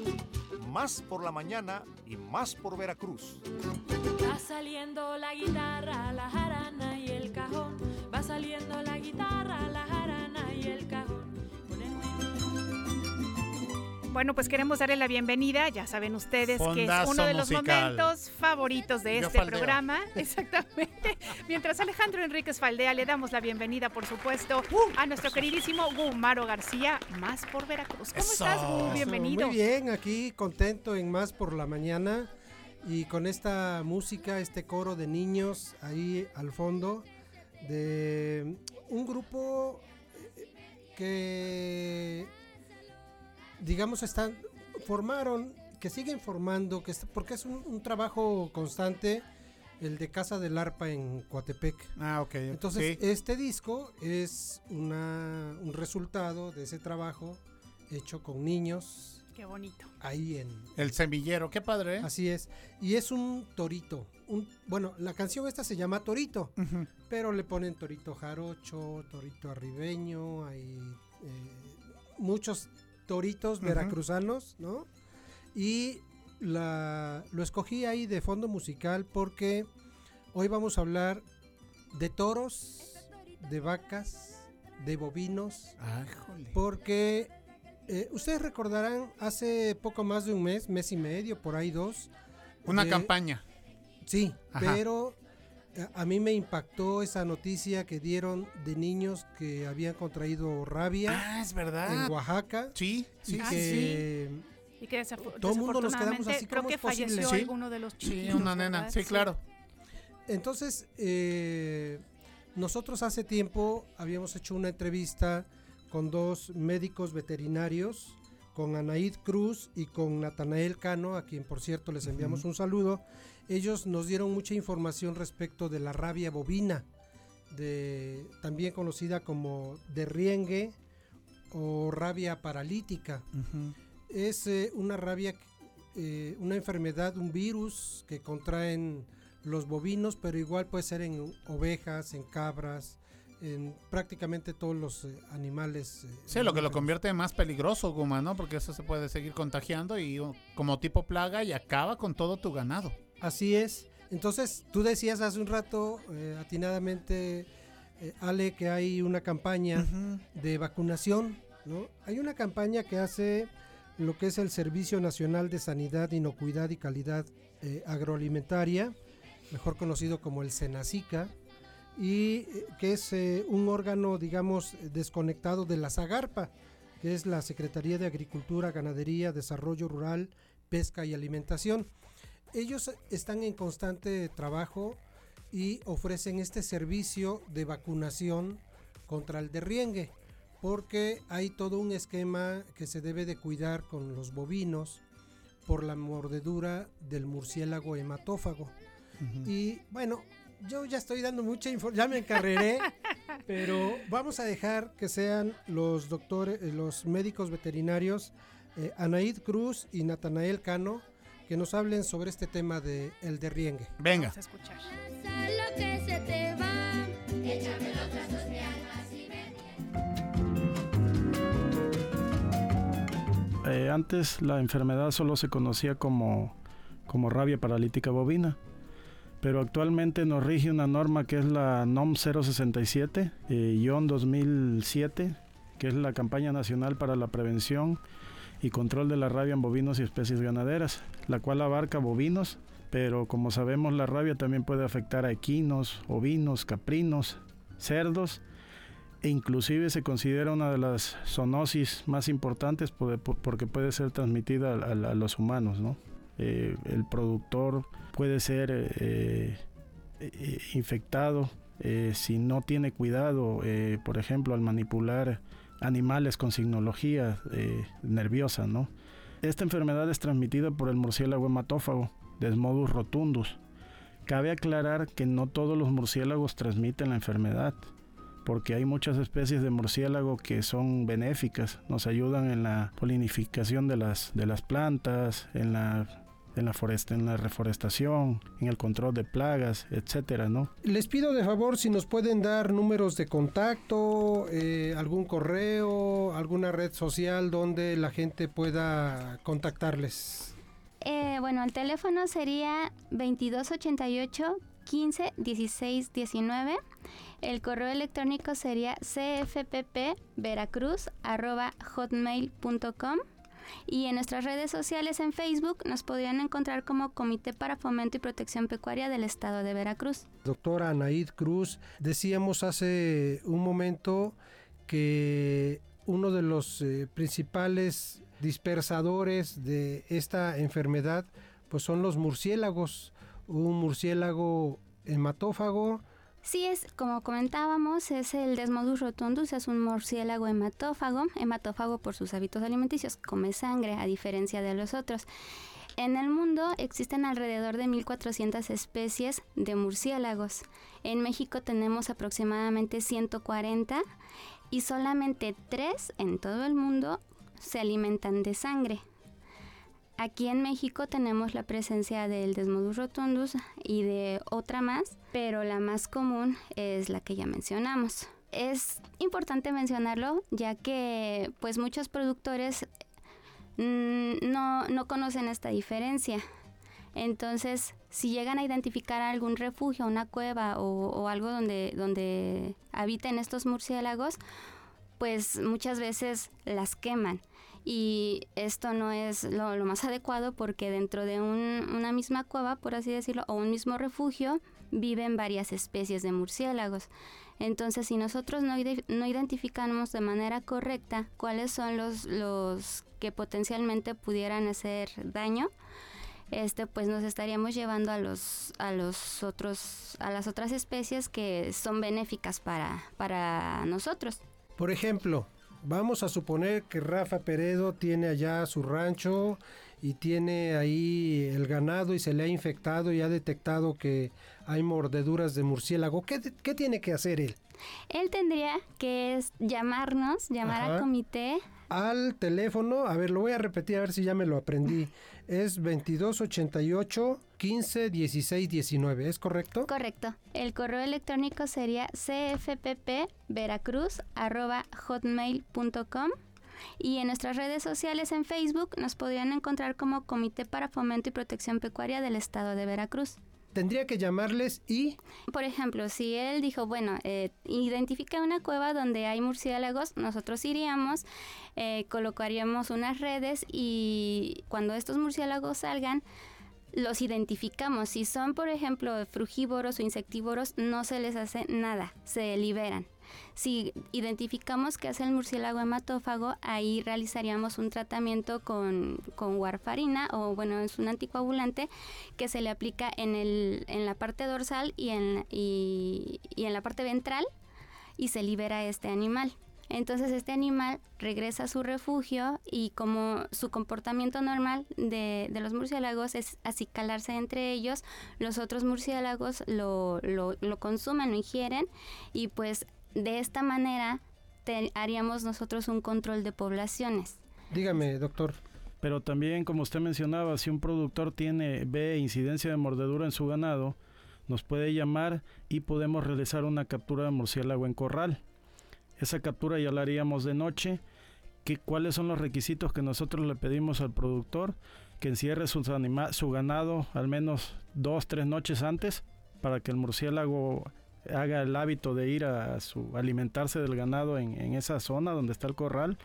Más por la mañana y más por Veracruz. Va saliendo la guitarra, la jarana y el cajón. Va saliendo la Bueno, pues queremos darle la bienvenida. Ya saben ustedes que es uno de los musical. momentos favoritos de Yo este faldeo. programa. Exactamente. Mientras Alejandro Enríquez Faldea le damos la bienvenida, por supuesto, Uh, a nuestro queridísimo Gumaro García, más por Veracruz. ¿Cómo estás, Gu? Bienvenido. Muy bien, aquí contento en Más por la Mañana y con esta música, este coro de niños ahí al fondo de un grupo que digamos están formaron que siguen formando que es- porque es un, un trabajo constante el de Casa del Arpa en Coatepec. Ah, ok. Entonces, sí. este disco es una, un resultado de ese trabajo hecho con niños Qué bonito. ahí en... El semillero, qué padre. ¿eh? Así es. Y es un torito. Un, bueno, la canción esta se llama Torito, pero le ponen Torito Jarocho, Torito Arribeño, hay eh, muchos toritos veracruzanos, ¿no? Y la, lo escogí ahí de fondo musical porque hoy vamos a hablar de toros, de vacas, de bovinos, Ah, porque eh, ustedes recordarán hace poco más de un mes, mes y medio, por ahí dos. Una de- campaña. Sí, Ajá. pero a mí me impactó esa noticia que dieron de niños que habían contraído rabia Ah, es verdad. en Oaxaca. Sí, y sí, Ah, que Y que desaf- Todo mundo nos quedamos así, creo ¿cómo que es posible? falleció Sí. alguno de los Sí, chiquitos, una nena. ¿verdad? Sí, claro. Entonces, eh, nosotros hace tiempo habíamos hecho una entrevista con dos médicos veterinarios, con Anaid Cruz y con Natanael Cano, a quien por cierto les enviamos un saludo. Ellos nos dieron mucha información respecto de la rabia bovina, de, también conocida como derriengue o rabia paralítica. Es eh, una rabia, eh, una enfermedad, un virus que contraen los bovinos, pero igual puede ser en ovejas, en cabras, en prácticamente todos los eh, animales. eh, Sí, lo que lo convierte en más peligroso, Guma, ¿no? Porque eso se puede seguir contagiando y uh, como tipo plaga y acaba con todo tu ganado. Así es. Entonces, tú decías hace un rato, eh, atinadamente, eh, Ale, que hay una campaña de vacunación, ¿no? Hay una campaña que hace lo que es el Servicio Nacional de Sanidad, Inocuidad y Calidad eh, Agroalimentaria, mejor conocido como el SENACICA, y que es un órgano, digamos, desconectado de la SAGARPA, que es la Secretaría de Agricultura, Ganadería, Desarrollo Rural, Pesca y Alimentación. Ellos están en constante trabajo y ofrecen este servicio de vacunación contra el derriengue, porque hay todo un esquema que se debe de cuidar con los bovinos por la mordedura del murciélago hematófago. Y bueno, yo ya estoy dando mucha información, ya me encarreré, pero vamos a dejar que sean los doctores, los médicos veterinarios, eh, Anaid Cruz y Natanael Cano, que nos hablen sobre este tema de el derriengue. Venga. Vamos a escuchar. lo que se te va. Échame los brazos, mi alma, así Eh, antes la enfermedad solo se conocía como, como rabia paralítica bovina, pero actualmente nos rige una norma que es la NOM 067, eh, 2007, que es la campaña nacional para la prevención y control de la rabia en bovinos y especies ganaderas, la cual abarca bovinos, pero como sabemos la rabia también puede afectar a equinos, ovinos, caprinos, cerdos e inclusive se considera una de las zoonosis más importantes por- por- porque puede ser transmitida a, los humanos, ¿no? Eh, el productor puede ser eh, eh, infectado si no tiene cuidado, por ejemplo, al manipular animales con signología eh, nerviosa, ¿no? Esta enfermedad es transmitida por el murciélago hematófago, Desmodus rotundus. Cabe aclarar que no todos los murciélagos transmiten la enfermedad, porque hay muchas especies de murciélago que son benéficas, nos ayudan en la polinificación de las, de las plantas, en la, en, la foresta, en la reforestación, en el control de plagas, etcétera, ¿no? Les pido de favor si nos pueden dar números de contacto, eh, algún correo, alguna red social donde la gente pueda contactarles. Eh, bueno, el teléfono sería 2288 15 16 19. El correo electrónico sería cfppveracruz.hotmail.com y en nuestras redes sociales en Facebook nos podrían encontrar como Comité para Fomento y Protección Pecuaria del Estado de Veracruz. Doctora Anaid Cruz, decíamos hace un momento que uno de los eh, principales dispersadores de esta enfermedad pues son los murciélagos. Un murciélago hematófago Sí, es como comentábamos, es el Desmodus rotundus, es un murciélago hematófago, hematófago por sus hábitos alimenticios, come sangre a diferencia de los otros. En el mundo existen alrededor de 1.400 especies de murciélagos. En México tenemos aproximadamente 140 y solamente 3 en todo el mundo se alimentan de sangre. Aquí en México tenemos la presencia del Desmodus rotundus y de otra más, pero la más común es la que ya mencionamos. Es importante mencionarlo ya que pues muchos productores mm, no, no conocen esta diferencia. Entonces, si llegan a identificar algún refugio, una cueva o, algo donde, donde habiten estos murciélagos, pues muchas veces las queman y esto no es lo, más adecuado porque dentro de un- una misma cueva, por así decirlo, o un mismo refugio, viven varias especies de murciélagos. Entonces, si nosotros no, no identificamos de manera correcta cuáles son los, los que potencialmente pudieran hacer daño, este pues nos estaríamos llevando a los a los otros a las otras especies que son benéficas para para nosotros. Por ejemplo, vamos a suponer que Rafa Peredo tiene allá su rancho y tiene ahí el ganado y se le ha infectado y ha detectado que hay mordeduras de murciélago. ¿Qué, qué tiene que hacer él? Él tendría que es llamarnos, llamar Ajá. al comité Al teléfono, a ver, lo voy a repetir a ver si ya me lo aprendí. Es 2288 15 16 19, ¿es correcto? Correcto. El correo electrónico sería cfppveracruz.hotmail.com y en nuestras redes sociales en Facebook nos podrían encontrar como Comité para Fomento y Protección Pecuaria del Estado de Veracruz. Tendría que llamarles y... Por ejemplo, si él dijo, bueno, eh, identifica una cueva donde hay murciélagos, nosotros iríamos, eh, colocaríamos unas redes y cuando estos murciélagos salgan, los identificamos. Si son, por ejemplo, frugívoros o insectívoros, no se les hace nada, se liberan. Si identificamos que es el murciélago hematófago, ahí realizaríamos un tratamiento con, con warfarina o bueno, es un anticoagulante que se le aplica en, el, en la parte dorsal y en, y, y en la parte ventral y se libera este animal. Entonces este animal regresa a su refugio y como su comportamiento normal de, de los murciélagos es acicalarse entre ellos, los otros murciélagos lo, lo, lo consumen, lo ingieren y pues de esta manera te- haríamos nosotros un control de poblaciones. Dígame, doctor. Pero también, como usted mencionaba, si un productor tiene ve incidencia de mordedura en su ganado, nos puede llamar y podemos realizar una captura de murciélago en corral. Esa captura ya la haríamos de noche. ¿Qué, ¿Cuáles son los requisitos que nosotros le pedimos al productor? Que encierre sus anima- su ganado al menos dos, tres noches antes para que el murciélago haga el hábito de ir a su alimentarse del ganado en, en esa zona donde está el corral.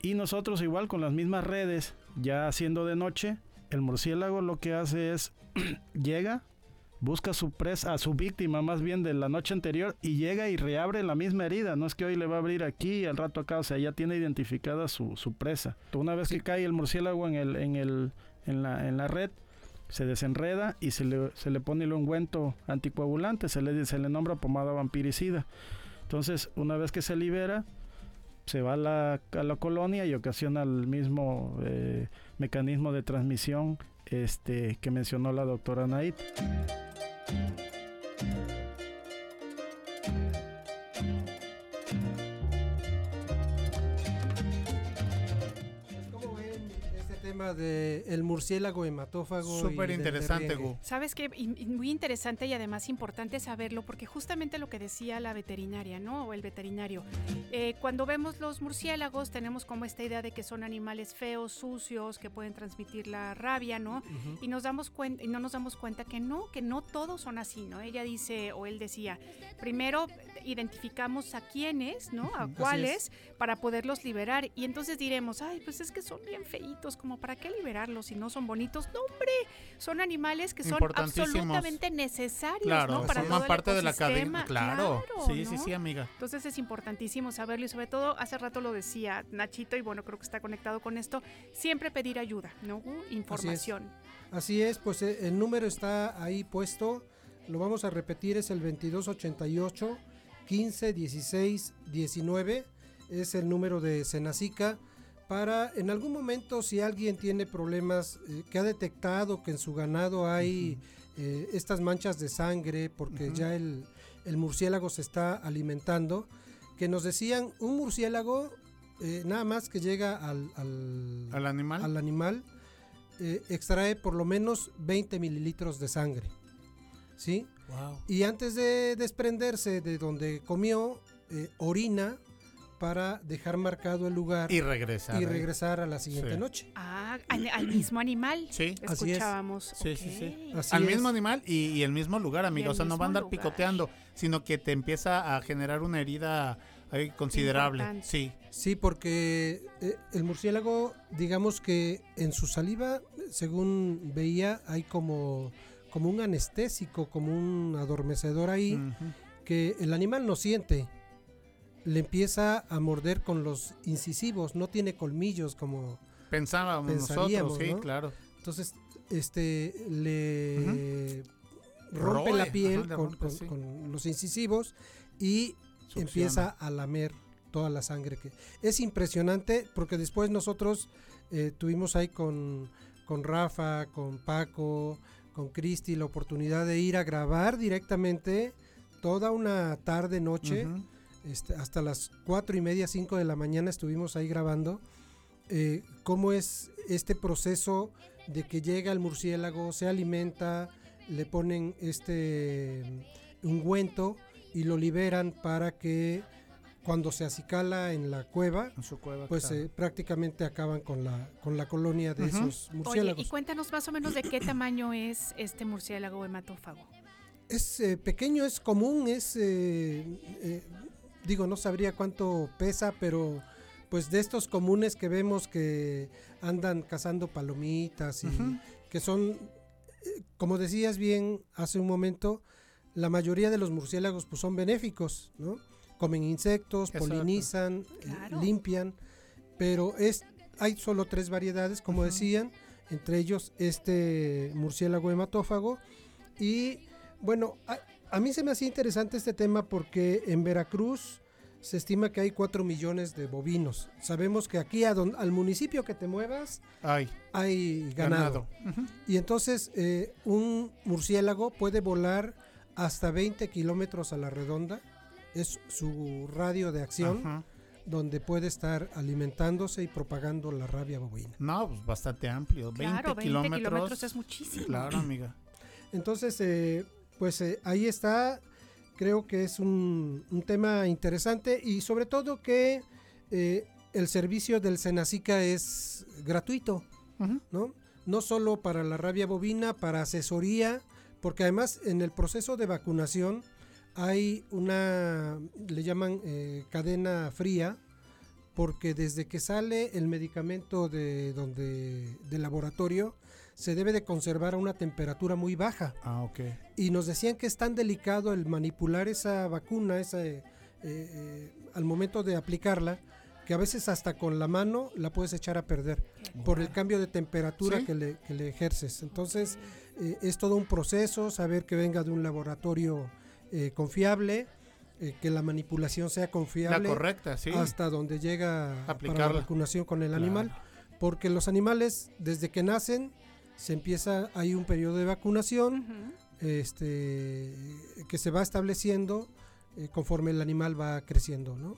Y nosotros igual con las mismas redes, ya haciendo de noche, el murciélago lo que hace es llega, busca su presa, a su víctima más bien de la noche anterior y llega y reabre la misma herida. No es que hoy le va a abrir aquí y al rato acá, o sea, ya tiene identificada su, su presa. Una vez que cae el murciélago en, el, en, el, en, la, en la red, se desenreda y se le, se le pone el ungüento anticoagulante, se le, se le nombra pomada vampiricida. Entonces, una vez que se libera, se va a la, a la colonia y ocasiona el mismo eh, mecanismo de transmisión este, que mencionó la doctora Naid. Tema del murciélago hematófago? Súper interesante? Gu. Sabes que muy interesante y además importante saberlo porque justamente lo que decía la veterinaria, ¿no? O el veterinario. Eh, cuando vemos los murciélagos tenemos como esta idea de que son animales feos, sucios, que pueden transmitir la rabia, ¿no? Y nos damos cuenta y no nos damos cuenta que no, que no todos son así, ¿no? Ella dice o él decía, primero identificamos a quiénes, ¿no? A cuáles para poderlos liberar y entonces diremos, ay, pues es que son bien feitos, como para qué liberarlos si no son bonitos. No, hombre, son animales que son absolutamente necesarios, Claro, ¿no? Para forman todo el parte de la cadena. Claro. Sí, sí, ¿no? sí, amiga. Entonces es importantísimo saberlo y sobre todo hace rato lo decía Nachito y bueno, creo que está conectado con esto, siempre pedir ayuda, ¿no? Uh, Información. Así es, pues eh, el número está ahí puesto. Lo vamos a repetir, es el 2288 15 16 19. Es el número de Senacica. Para en algún momento, si alguien tiene problemas, eh, que ha detectado que en su ganado hay eh, estas manchas de sangre, porque ya el, el murciélago se está alimentando, que nos decían un murciélago, eh, nada más que llega al, al, ¿Al animal? al animal, extrae por lo menos 20 mililitros de sangre. ¿Sí? Wow. Y antes de desprenderse de donde comió, orina para dejar marcado el lugar Y regresar y regresar a la siguiente Sí. noche. Ah, al, al mismo animal. Sí. Así es. Escuchábamos. Sí, sí, sí. ok. Así Al es. mismo animal y, y el mismo lugar, amiga. Y O sea, no va a andar lugar. picoteando, sino que te empieza a generar una herida ahí considerable. Importante. Sí. Sí, porque eh, el murciélago, digamos que en su saliva, según veía, hay como, como un anestésico, como un adormecedor ahí, que el animal no siente. Le empieza a morder con los incisivos, no tiene colmillos como Pensábamos nosotros, sí, ¿no? claro. Entonces, este le rompe Roe, la piel ajá, con, rompe, con- sí. con los incisivos y Succiona. empieza a lamer toda la sangre que es impresionante porque después nosotros eh, tuvimos ahí con, con Rafa, con Paco, con Cristi la oportunidad de ir a grabar directamente toda una tarde noche. Este, hasta las cuatro y media, cinco de la mañana estuvimos ahí grabando eh, cómo es este proceso de que llega el murciélago, se alimenta, le ponen este ungüento y lo liberan para que cuando se acicala en la cueva, su cueva, pues claro. eh, prácticamente acaban con la, con la colonia de esos Oye, murciélagos. y cuéntanos más o menos de qué tamaño es este murciélago hematófago. Es eh, pequeño, es común, es, eh, eh, digo, no sabría cuánto pesa, pero pues de estos comunes que vemos que andan cazando palomitas y que son, eh, como decías bien hace un momento, la mayoría de los murciélagos pues son benéficos, ¿no? comen insectos, Exacto. polinizan, eh, Claro. limpian, pero es hay solo tres variedades, como decían, entre ellos este murciélago hematófago y bueno, a, mí se me hacía interesante este tema porque en Veracruz se estima que hay 4 millones de bovinos. Sabemos que aquí a don- al municipio que te muevas Ay, hay ganado. Y entonces eh, un murciélago puede volar hasta 20 kilómetros a la redonda. Es su radio de acción donde puede estar alimentándose y propagando la rabia bovina. No, pues bastante amplio. 20, Claro, 20 kilómetros. kilómetros es muchísimo. Claro, amiga. Entonces, eh, pues eh, ahí está. Creo que es un, un tema interesante y sobre todo que eh, el servicio del Senacica es gratuito. ¿no? No solo para la rabia bovina, para asesoría, porque además en el proceso de vacunación hay una, le llaman eh, cadena fría, porque desde que sale el medicamento de donde del laboratorio se debe de conservar a una temperatura muy baja Ah, ok. y nos decían que es tan delicado el manipular esa vacuna esa, eh, eh, al momento de aplicarla que a veces hasta con la mano la puedes echar a perder por el cambio de temperatura Sí. que, le, que le ejerces. Entonces eh, es todo un proceso, saber que venga de un laboratorio eh, confiable, eh, que la manipulación sea confiable. correcta, sí. Hasta donde llega para la vacunación con el Claro. animal. Porque los animales, desde que nacen, se empieza, hay un periodo de vacunación este, que se va estableciendo eh, conforme el animal va creciendo, ¿no?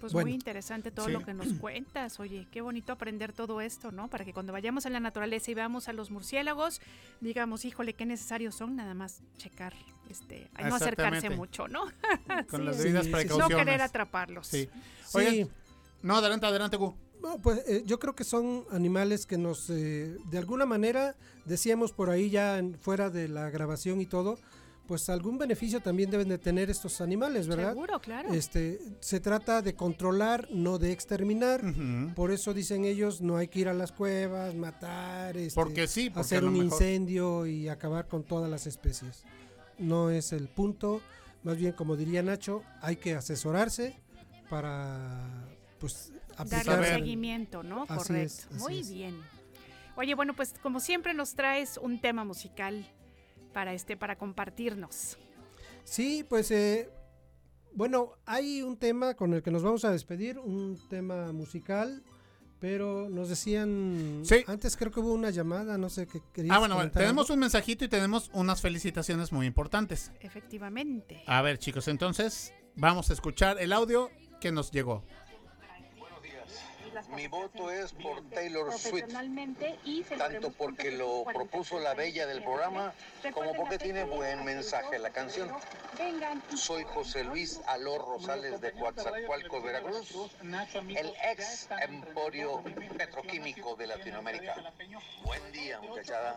Pues Bueno. muy interesante todo Sí. lo que nos cuentas. Oye, qué bonito aprender todo esto, ¿no? Para que cuando vayamos a la naturaleza y veamos a los murciélagos, digamos, híjole, qué necesarios son, nada más checar, este, no acercarse mucho, ¿no? Con Sí, las debidas sí. precauciones. No querer atraparlos. Sí. Sí. Oigan, no, adelante, adelante, Gu. Pues eh, yo creo que son animales que nos, eh, de alguna manera, decíamos por ahí ya en- fuera de la grabación y todo, pues algún beneficio también deben de tener estos animales, ¿verdad? Seguro, claro. Este, se trata de controlar, no de exterminar. Por eso dicen ellos, no hay que ir a las cuevas, matar, este, Porque sí, porque a hacer un mejor- incendio y acabar con todas las especies. No es el punto. Más bien, como diría Nacho, hay que asesorarse para pues Darle seguimiento, ¿no? Así Correcto. es, así Muy es. bien. Oye, bueno, pues como siempre nos traes un tema musical para este, para compartirnos. Sí, pues eh, bueno, hay un tema con el que nos vamos a despedir, un tema musical, pero nos decían Sí. antes creo que hubo una llamada, no sé qué querías Ah, bueno, bueno, comentar tenemos algo? un mensajito y tenemos unas felicitaciones muy importantes. Efectivamente. A ver, chicos, entonces vamos a escuchar el audio que nos llegó. Mi voto es por Taylor Swift, tanto porque lo propuso la bella del programa, como porque tiene buen mensaje la canción. Soy José Luis Alor Rosales de Coatzacoalcos, Veracruz, el ex emporio petroquímico de Latinoamérica. Buen día, muchachada.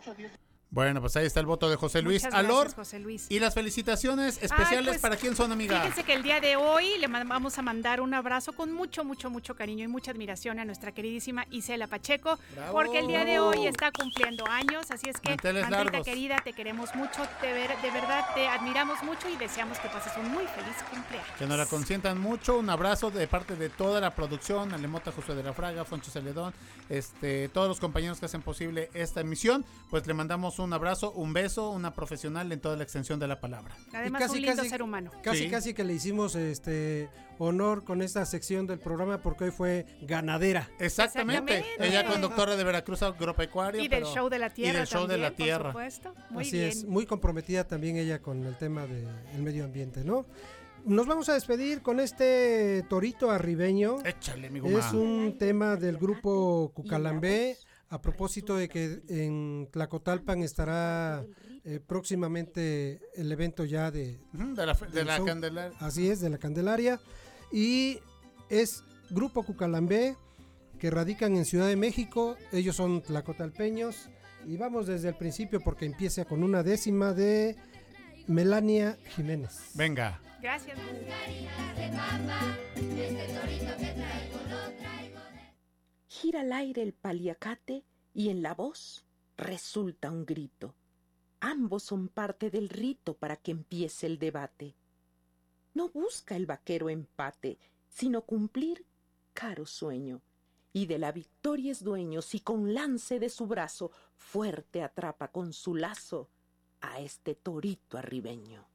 Bueno, pues ahí está el voto de José Luis Muchas gracias, Alor. José Luis. Y las felicitaciones especiales Ay, pues, para quién son, amiga. Fíjense que el día de hoy le vamos a mandar un abrazo con mucho, mucho, mucho cariño y mucha admiración a nuestra queridísima Isela Pacheco, Bravo. porque el día de hoy está cumpliendo años, así es que, largos. querida, te queremos mucho, de, ver- de verdad te admiramos mucho y deseamos que pases un muy feliz cumpleaños. Que nos la consientan mucho. Un abrazo de parte de toda la producción, Alemota José de la Fraga, Foncho Celedón, este, todos los compañeros que hacen posible esta emisión. Pues le mandamos un abrazo, un beso, una profesional en toda la extensión de la palabra. Además, un lindo ser humano. Casi, Sí. casi que le hicimos este honor con esta sección del programa porque hoy fue ganadera. Exactamente. Exactamente. Ella conductora de Veracruz Agropecuario. Y del pero- show de la tierra Y del show de la por tierra. supuesto. Muy Así bien. es, muy comprometida también ella con el tema del medio ambiente, ¿no? Nos vamos a despedir con este torito arribeño. Échale, mi. Es un tema del grupo Cucalambé. A propósito de que en Tlacotalpan estará eh, próximamente el evento ya de, de la de la. Candelaria. Así es, de la Candelaria. Y es Grupo Cucalambé, que radican en Ciudad de México. Ellos son tlacotalpeños. Y vamos desde el principio porque empieza con una décima de Melania Jiménez. Venga. Gracias. Gira al aire el paliacate y en la voz resulta un grito. Ambos son parte del rito para que empiece el debate. No busca el vaquero empate, sino cumplir caro sueño. Y de la victoria es dueño si con lance de su brazo fuerte atrapa con su lazo a este torito arribeño.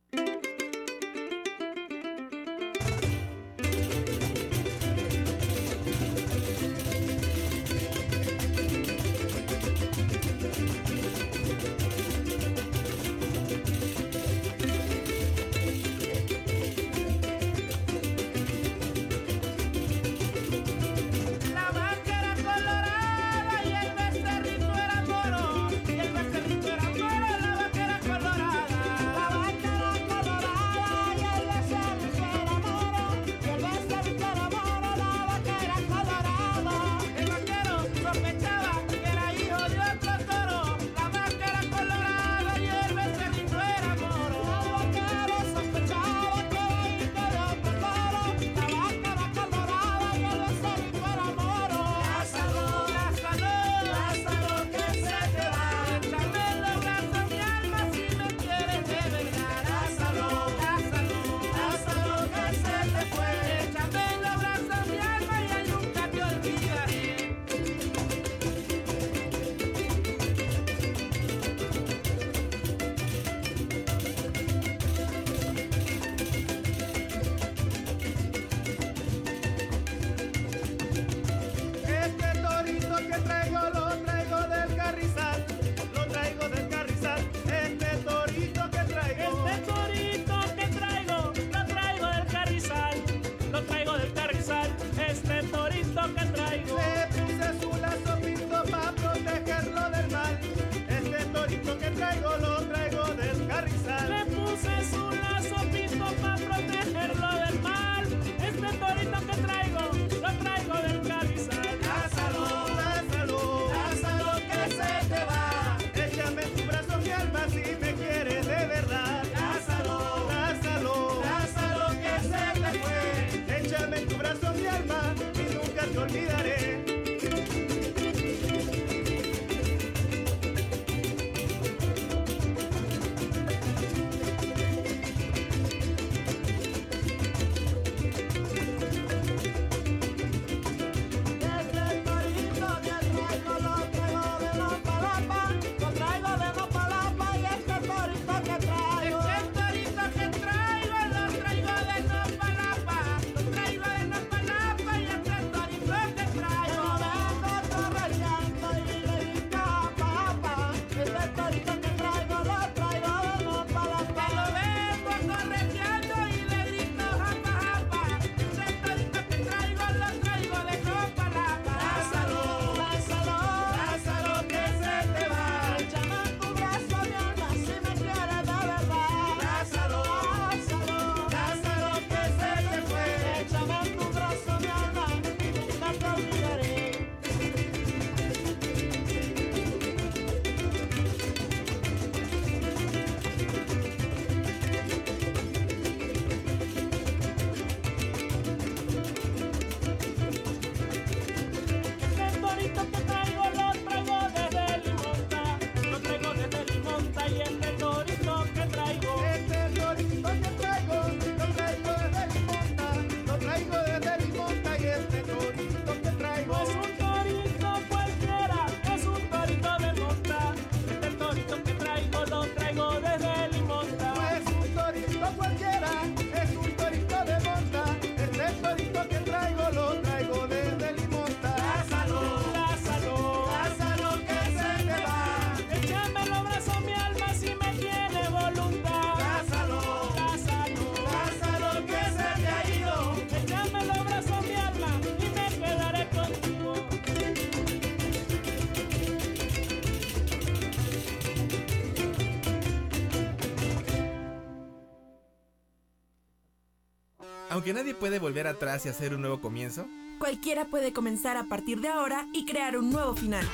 Aunque nadie puede volver atrás y hacer un nuevo comienzo, cualquiera puede comenzar a partir de ahora y crear un nuevo final.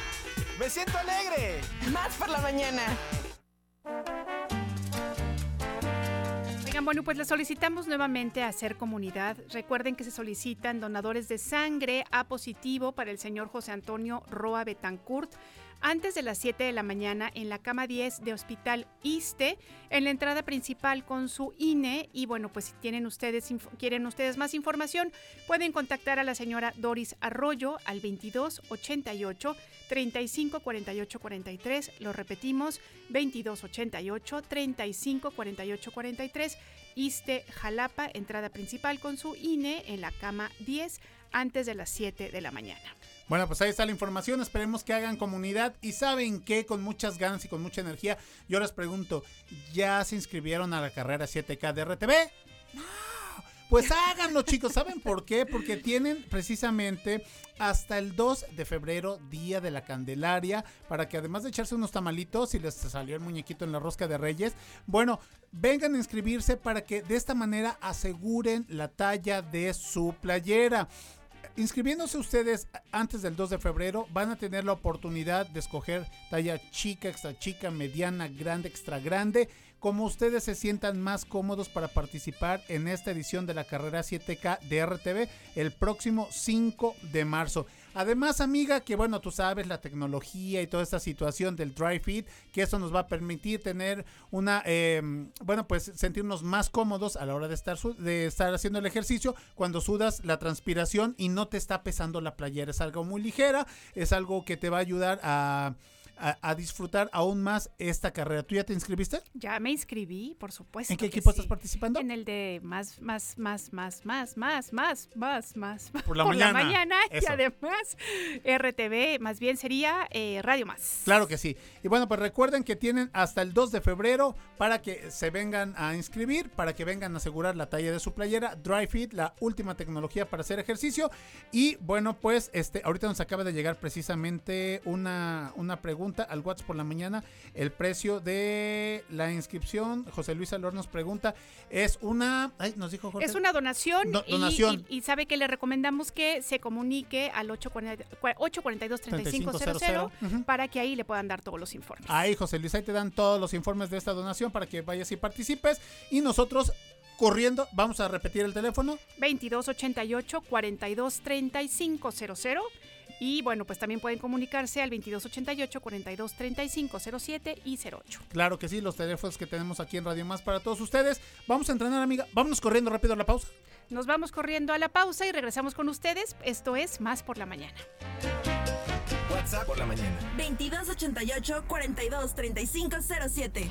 ¡Me siento alegre! Más por la mañana. Bueno, pues les solicitamos nuevamente hacer comunidad. Recuerden que se solicitan donadores de sangre A positivo para el señor José Antonio Roa Betancourt antes de las 7 de la mañana en la cama 10 de Hospital ISTE, en la entrada principal con su INE. Y bueno, pues si tienen ustedes, quieren ustedes más información, pueden contactar a la señora Doris Arroyo al 2288 35 48 43. Lo repetimos, 2288 35 48 43. ISTE Jalapa, entrada principal con su INE en la cama 10 antes de las 7 de la mañana. Bueno, pues ahí está la información. Esperemos que hagan comunidad. Y saben que con muchas ganas y con mucha energía, yo les pregunto: ¿ya se inscribieron a la carrera 7K de RTV? No. Pues háganlo, chicos. ¿Saben por qué? Porque tienen precisamente hasta el 2 de febrero, día de la Candelaria, para que además de echarse unos tamalitos y les salió el muñequito en la rosca de Reyes, bueno, vengan a inscribirse para que de esta manera aseguren la talla de su playera inscribiéndose ustedes antes del 2 de febrero, van a tener la oportunidad de escoger talla chica, extra chica, mediana, grande, extra grande como ustedes se sientan más cómodos para participar en esta edición de la carrera 7K de RTV el próximo 5 de marzo. Además, amiga, que bueno, tú sabes la tecnología y toda esta situación del dry fit, que eso nos va a permitir tener una, em, bueno, pues sentirnos más cómodos a la hora de estar, de estar haciendo el ejercicio cuando sudas la transpiración y no te está pesando la playera. Es algo muy ligera, es algo que te va a ayudar a a, disfrutar aún más esta carrera. ¿Tú ya te inscribiste? Ya me inscribí, por supuesto. ¿En qué equipo estás participando? En el de más, más, más, más, más, más, más, más, más. Por la mañana. la mañana y además RTV, más bien sería eh, Radio Más. Claro que sí. Y bueno, pues recuerden que tienen hasta el 2 de febrero para que se vengan a inscribir, para que vengan a asegurar la talla de su playera. Dry Fit, la última tecnología para hacer ejercicio. Y bueno, pues este, ahorita nos acaba de llegar precisamente una, una pregunta al WhatsApp por la mañana. El precio de la inscripción, José Luis Alor nos pregunta, es una, nos dijo Es una donación, donación. Y, sabe que le recomendamos que se comunique al 842-3500 para que ahí le puedan dar todos los informes. Ahí, José Luis, ahí te dan todos los informes de esta donación para que vayas y participes. Y nosotros corriendo. Vamos a repetir el teléfono. 2288 423500 y bueno, pues también pueden comunicarse al 2288 423507 y 08. Claro que sí, los teléfonos que tenemos aquí en Radio Más para todos ustedes. Vamos a entrenar, amiga. Vámonos corriendo rápido a la pausa. Nos vamos corriendo a la pausa y regresamos con ustedes. Esto es Más por la mañana. WhatsApp por la mañana. 2288 423507.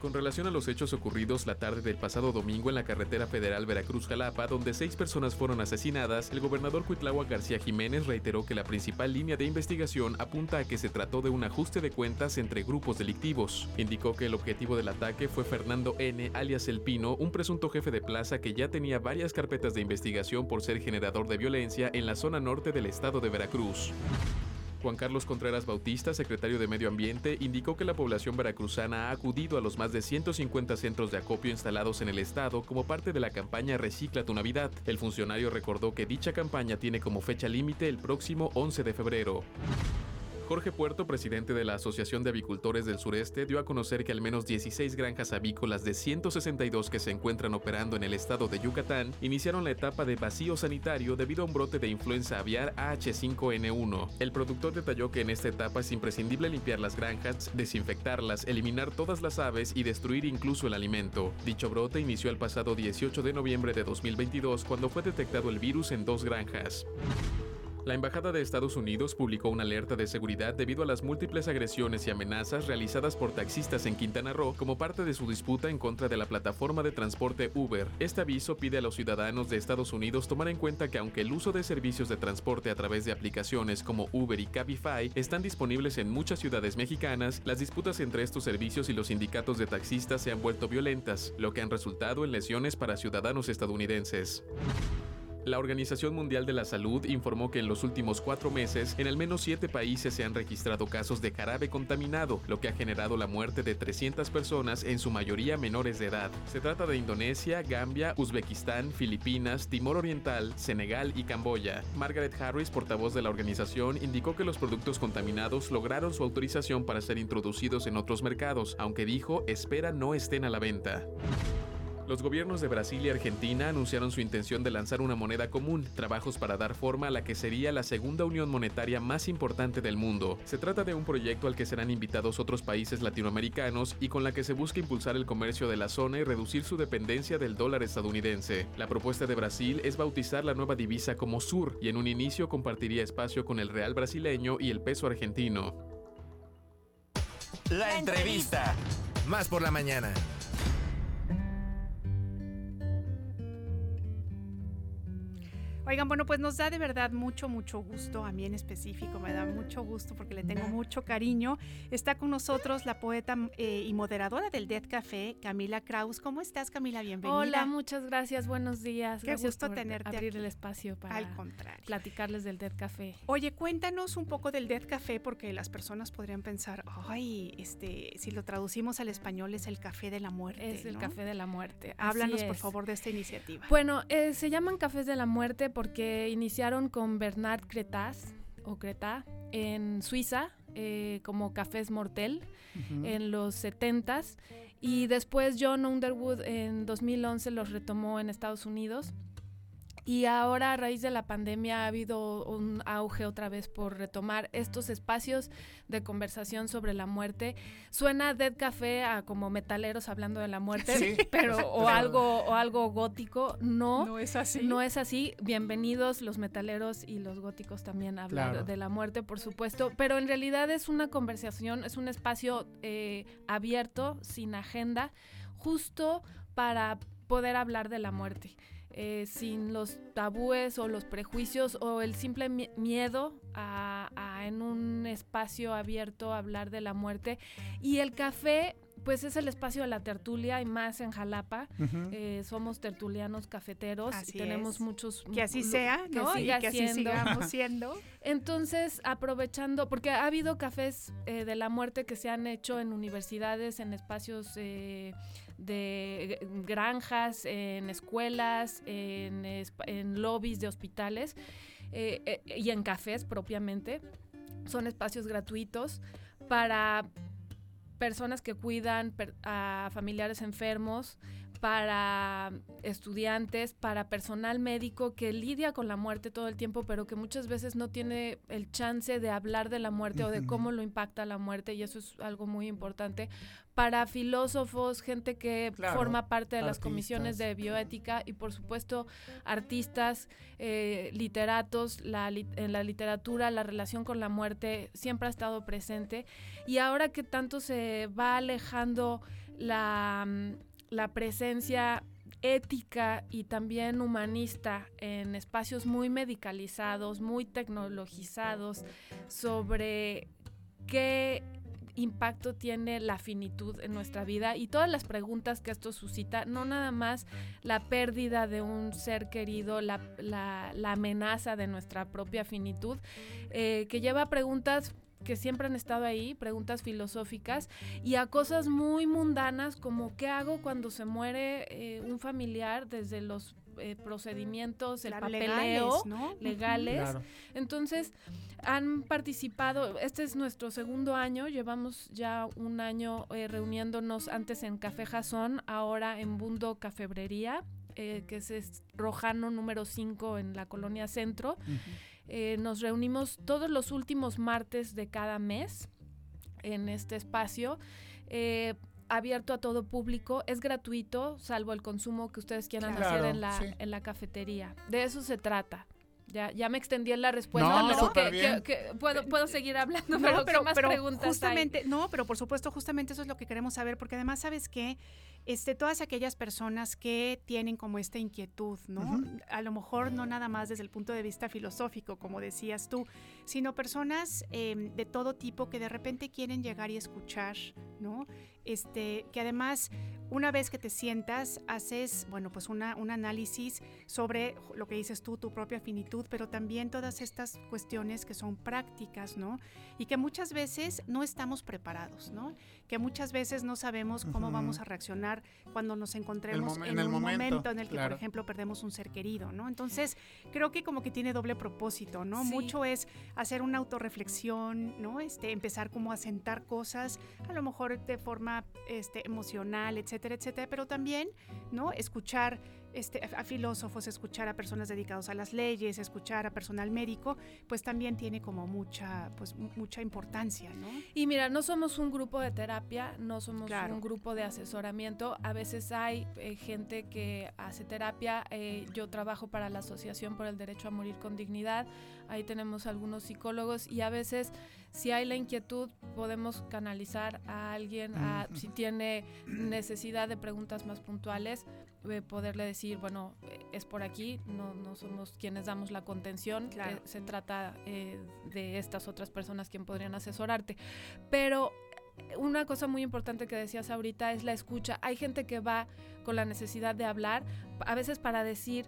Con relación a los hechos ocurridos la tarde del pasado domingo en la carretera federal Veracruz-Jalapa, donde seis personas fueron asesinadas, el gobernador Cuitlagua García Jiménez reiteró que la principal línea de investigación apunta a que se trató de un ajuste de cuentas entre grupos delictivos. Indicó que el objetivo del ataque fue Fernando N., alias El Pino, un presunto jefe de plaza que ya tenía varias carpetas de investigación por ser generador de violencia en la zona norte del estado de Veracruz. Juan Carlos Contreras Bautista, secretario de Medio Ambiente, indicó que la población veracruzana ha acudido a los más de 150 centros de acopio instalados en el estado como parte de la campaña Recicla tu Navidad. El funcionario recordó que dicha campaña tiene como fecha límite el próximo 11 de febrero. Jorge Puerto, presidente de la Asociación de Avicultores del Sureste, dio a conocer que al menos 16 granjas avícolas de 162 que se encuentran operando en el estado de Yucatán iniciaron la etapa de vacío sanitario debido a un brote de influenza aviar AH5N1. El productor detalló que en esta etapa es imprescindible limpiar las granjas, desinfectarlas, eliminar todas las aves y destruir incluso el alimento. Dicho brote inició el pasado 18 de noviembre de 2022 cuando fue detectado el virus en dos granjas. La Embajada de Estados Unidos publicó una alerta de seguridad debido a las múltiples agresiones y amenazas realizadas por taxistas en Quintana Roo como parte de su disputa en contra de la plataforma de transporte Uber. Este aviso pide a los ciudadanos de Estados Unidos tomar en cuenta que aunque el uso de servicios de transporte a través de aplicaciones como Uber y Cabify están disponibles en muchas ciudades mexicanas, las disputas entre estos servicios y los sindicatos de taxistas se han vuelto violentas, lo que han resultado en lesiones para ciudadanos estadounidenses. La Organización Mundial de la Salud informó que en los últimos cuatro meses, en al menos siete países se han registrado casos de jarabe contaminado, lo que ha generado la muerte de 300 personas, en su mayoría menores de edad. Se trata de Indonesia, Gambia, Uzbekistán, Filipinas, Timor Oriental, Senegal y Camboya. Margaret Harris, portavoz de la organización, indicó que los productos contaminados lograron su autorización para ser introducidos en otros mercados, aunque dijo espera no estén a la venta. Los gobiernos de Brasil y Argentina anunciaron su intención de lanzar una moneda común, trabajos para dar forma a la que sería la segunda unión monetaria más importante del mundo. Se trata de un proyecto al que serán invitados otros países latinoamericanos y con la que se busca impulsar el comercio de la zona y reducir su dependencia del dólar estadounidense. La propuesta de Brasil es bautizar la nueva divisa como Sur y en un inicio compartiría espacio con el real brasileño y el peso argentino. La entrevista. Más por la mañana. Oigan, bueno, pues nos da de verdad mucho, mucho gusto, a mí en específico, me da mucho gusto porque le tengo mucho cariño. Está con nosotros la poeta eh, y moderadora del Dead Café, Camila Kraus. ¿Cómo estás, Camila? Bienvenida. Hola, muchas gracias, buenos días. Qué gracias gusto por tenerte abrir aquí. el espacio para Al contrario. platicarles del Dead Café. Oye, cuéntanos un poco del Dead Café porque las personas podrían pensar, ay, este, si lo traducimos al español es el café de la muerte. Es el café de la muerte. Háblanos, por favor, de esta iniciativa. Bueno, eh, se llaman cafés de la muerte porque iniciaron con Bernard Cretas o Creta en Suiza eh, como cafés mortel en los 70s y después John Underwood en 2011 los retomó en Estados Unidos. Y ahora a raíz de la pandemia ha habido un auge otra vez por retomar estos espacios de conversación sobre la muerte. Suena Dead Café a como metaleros hablando de la muerte, Sí, pero o claro. algo o algo gótico. No, No es así. No es así. Bienvenidos los metaleros y los góticos también a hablar Claro. de la muerte, por supuesto. Pero en realidad es una conversación, es un espacio eh, abierto, sin agenda, justo para poder hablar de la muerte. Eh, sin los tabúes o los prejuicios o el simple mi- miedo a, a en un espacio abierto hablar de la muerte. Y el café, pues es el espacio de la tertulia y más en Jalapa. Eh, somos tertulianos cafeteros Así y tenemos es. muchos... Que así sea, que ¿no? Y siga que así sigamos siendo. Entonces, aprovechando, porque ha habido cafés eh, de la muerte que se han hecho en universidades, en espacios eh, de granjas, en escuelas, en lobbies de hospitales eh, eh, y en cafés propiamente. Son espacios gratuitos para personas que cuidan per- a familiares enfermos, para estudiantes, para personal médico que lidia con la muerte todo el tiempo, pero que muchas veces no tiene el chance de hablar de la muerte o de cómo lo impacta la muerte, y eso es algo muy importante. Para filósofos, gente que Claro, forma parte de las comisiones de bioética y por supuesto artistas, eh, literatos, la, en la literatura la relación con la muerte siempre ha estado presente. Y ahora que tanto se va alejando la, mm, la presencia ética y también humanista en espacios muy medicalizados, muy tecnologizados sobre qué impacto tiene la finitud en nuestra vida. Y todas las preguntas que esto suscita, no nada más la pérdida de un ser querido, la, la- la amenaza de nuestra propia finitud, eh, que lleva preguntas que siempre han estado ahí, preguntas filosóficas, y a cosas muy mundanas como qué hago cuando se muere eh, un familiar desde los eh, procedimientos, el Claro, papeleo, legales, ¿no? legales. Claro. Entonces, han participado, este es nuestro segundo año, llevamos ya un año eh, reuniéndonos antes en Café Jazón, ahora en Bundo Cafebrería, eh, que es, es Rojano número 5 en la colonia Centro. Eh, nos reunimos todos los últimos martes de cada mes en este espacio. eh, abierto a todo público, es gratuito, salvo el consumo que ustedes quieran Claro, hacer en la, sí. en la cafetería. De eso se trata. Ya, ya me extendí en la respuesta, No, pero que- bien. que- que puedo, puedo seguir hablando, No, pero, pero, ¿qué más pero preguntas hay? justamente, no, pero por supuesto, justamente eso es lo que queremos saber, porque además sabes que este, todas aquellas personas que tienen como esta inquietud, ¿no? A lo mejor no nada más desde el punto de vista filosófico, como decías tú, sino personas eh, de todo tipo que de repente quieren llegar y escuchar, ¿no? Este, que además una vez que te sientas, haces, bueno, pues una, un análisis sobre lo que dices tú, tu propia finitud, pero también todas estas cuestiones que son prácticas, ¿no? Y que muchas veces no estamos preparados, ¿no? Que muchas veces no sabemos cómo vamos a reaccionar cuando nos encontremos en, un momento, en el que, por ejemplo, perdemos un ser querido, ¿no? Entonces, creo que como que tiene doble propósito, ¿no? Mucho es hacer una autorreflexión, ¿no? Este, empezar como a sentar cosas, a lo mejor de forma este, emocional, etcétera etcétera, pero también, ¿no? Escuchar este, a filósofos, escuchar a personas dedicadas a las leyes, escuchar a personal médico, pues también tiene como mucha, pues mucha importancia, ¿no? Y mira, no somos un grupo de terapia, no somos un grupo de asesoramiento. A veces hay eh, gente que hace terapia. Eh, yo trabajo para la Asociación por el Derecho a Morir con Dignidad. Ahí tenemos algunos psicólogos y a veces si hay la inquietud, podemos canalizar a alguien, a, si tiene necesidad de preguntas más puntuales, eh, poderle decir, bueno, eh, es por aquí, no, no somos quienes damos la contención, eh, se trata de estas otras personas quien podrían asesorarte. Pero una cosa muy importante que decías ahorita es la escucha. Hay gente que va con la necesidad de hablar, a veces para decir,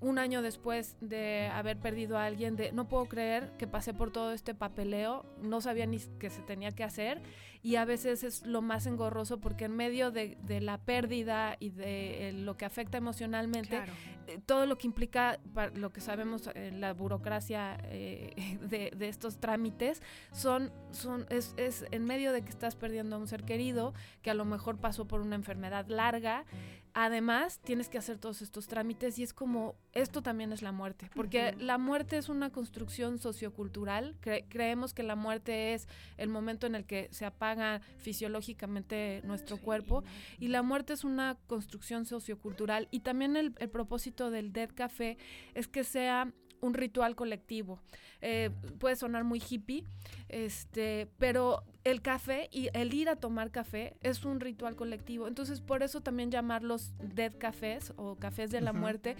un año después de haber perdido a alguien, de no puedo creer que pasé por todo este papeleo, no sabía ni qué se tenía que hacer y a veces es lo más engorroso porque en medio de, la pérdida y de eh, lo que afecta emocionalmente, eh, todo lo que implica lo que sabemos en la burocracia eh, de, de, estos trámites, son, son es, es en medio de que estás perdiendo a un ser querido que a lo mejor pasó por una enfermedad larga Además, tienes que hacer todos estos trámites y es como, esto también es la muerte, porque la muerte es una construcción sociocultural. creemos que la muerte es el momento en el que se apaga fisiológicamente nuestro cuerpo y la muerte es una construcción sociocultural. Y también el, el propósito del Dead Café es que sea un ritual colectivo. Eh, puede sonar muy hippie, este, pero el café y el ir a tomar café es un ritual colectivo. Entonces, por eso también llamarlos dead cafés o cafés de la muerte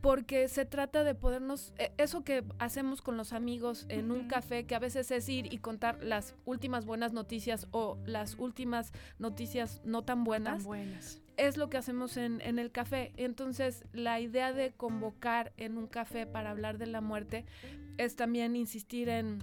porque se trata de podernos, e, eso que hacemos con los amigos en un café, que a veces es ir y contar las últimas buenas noticias o las últimas noticias no tan buenas. buenas es lo que hacemos en, en, el café. Entonces, la idea de convocar en un café para hablar de la muerte es también insistir en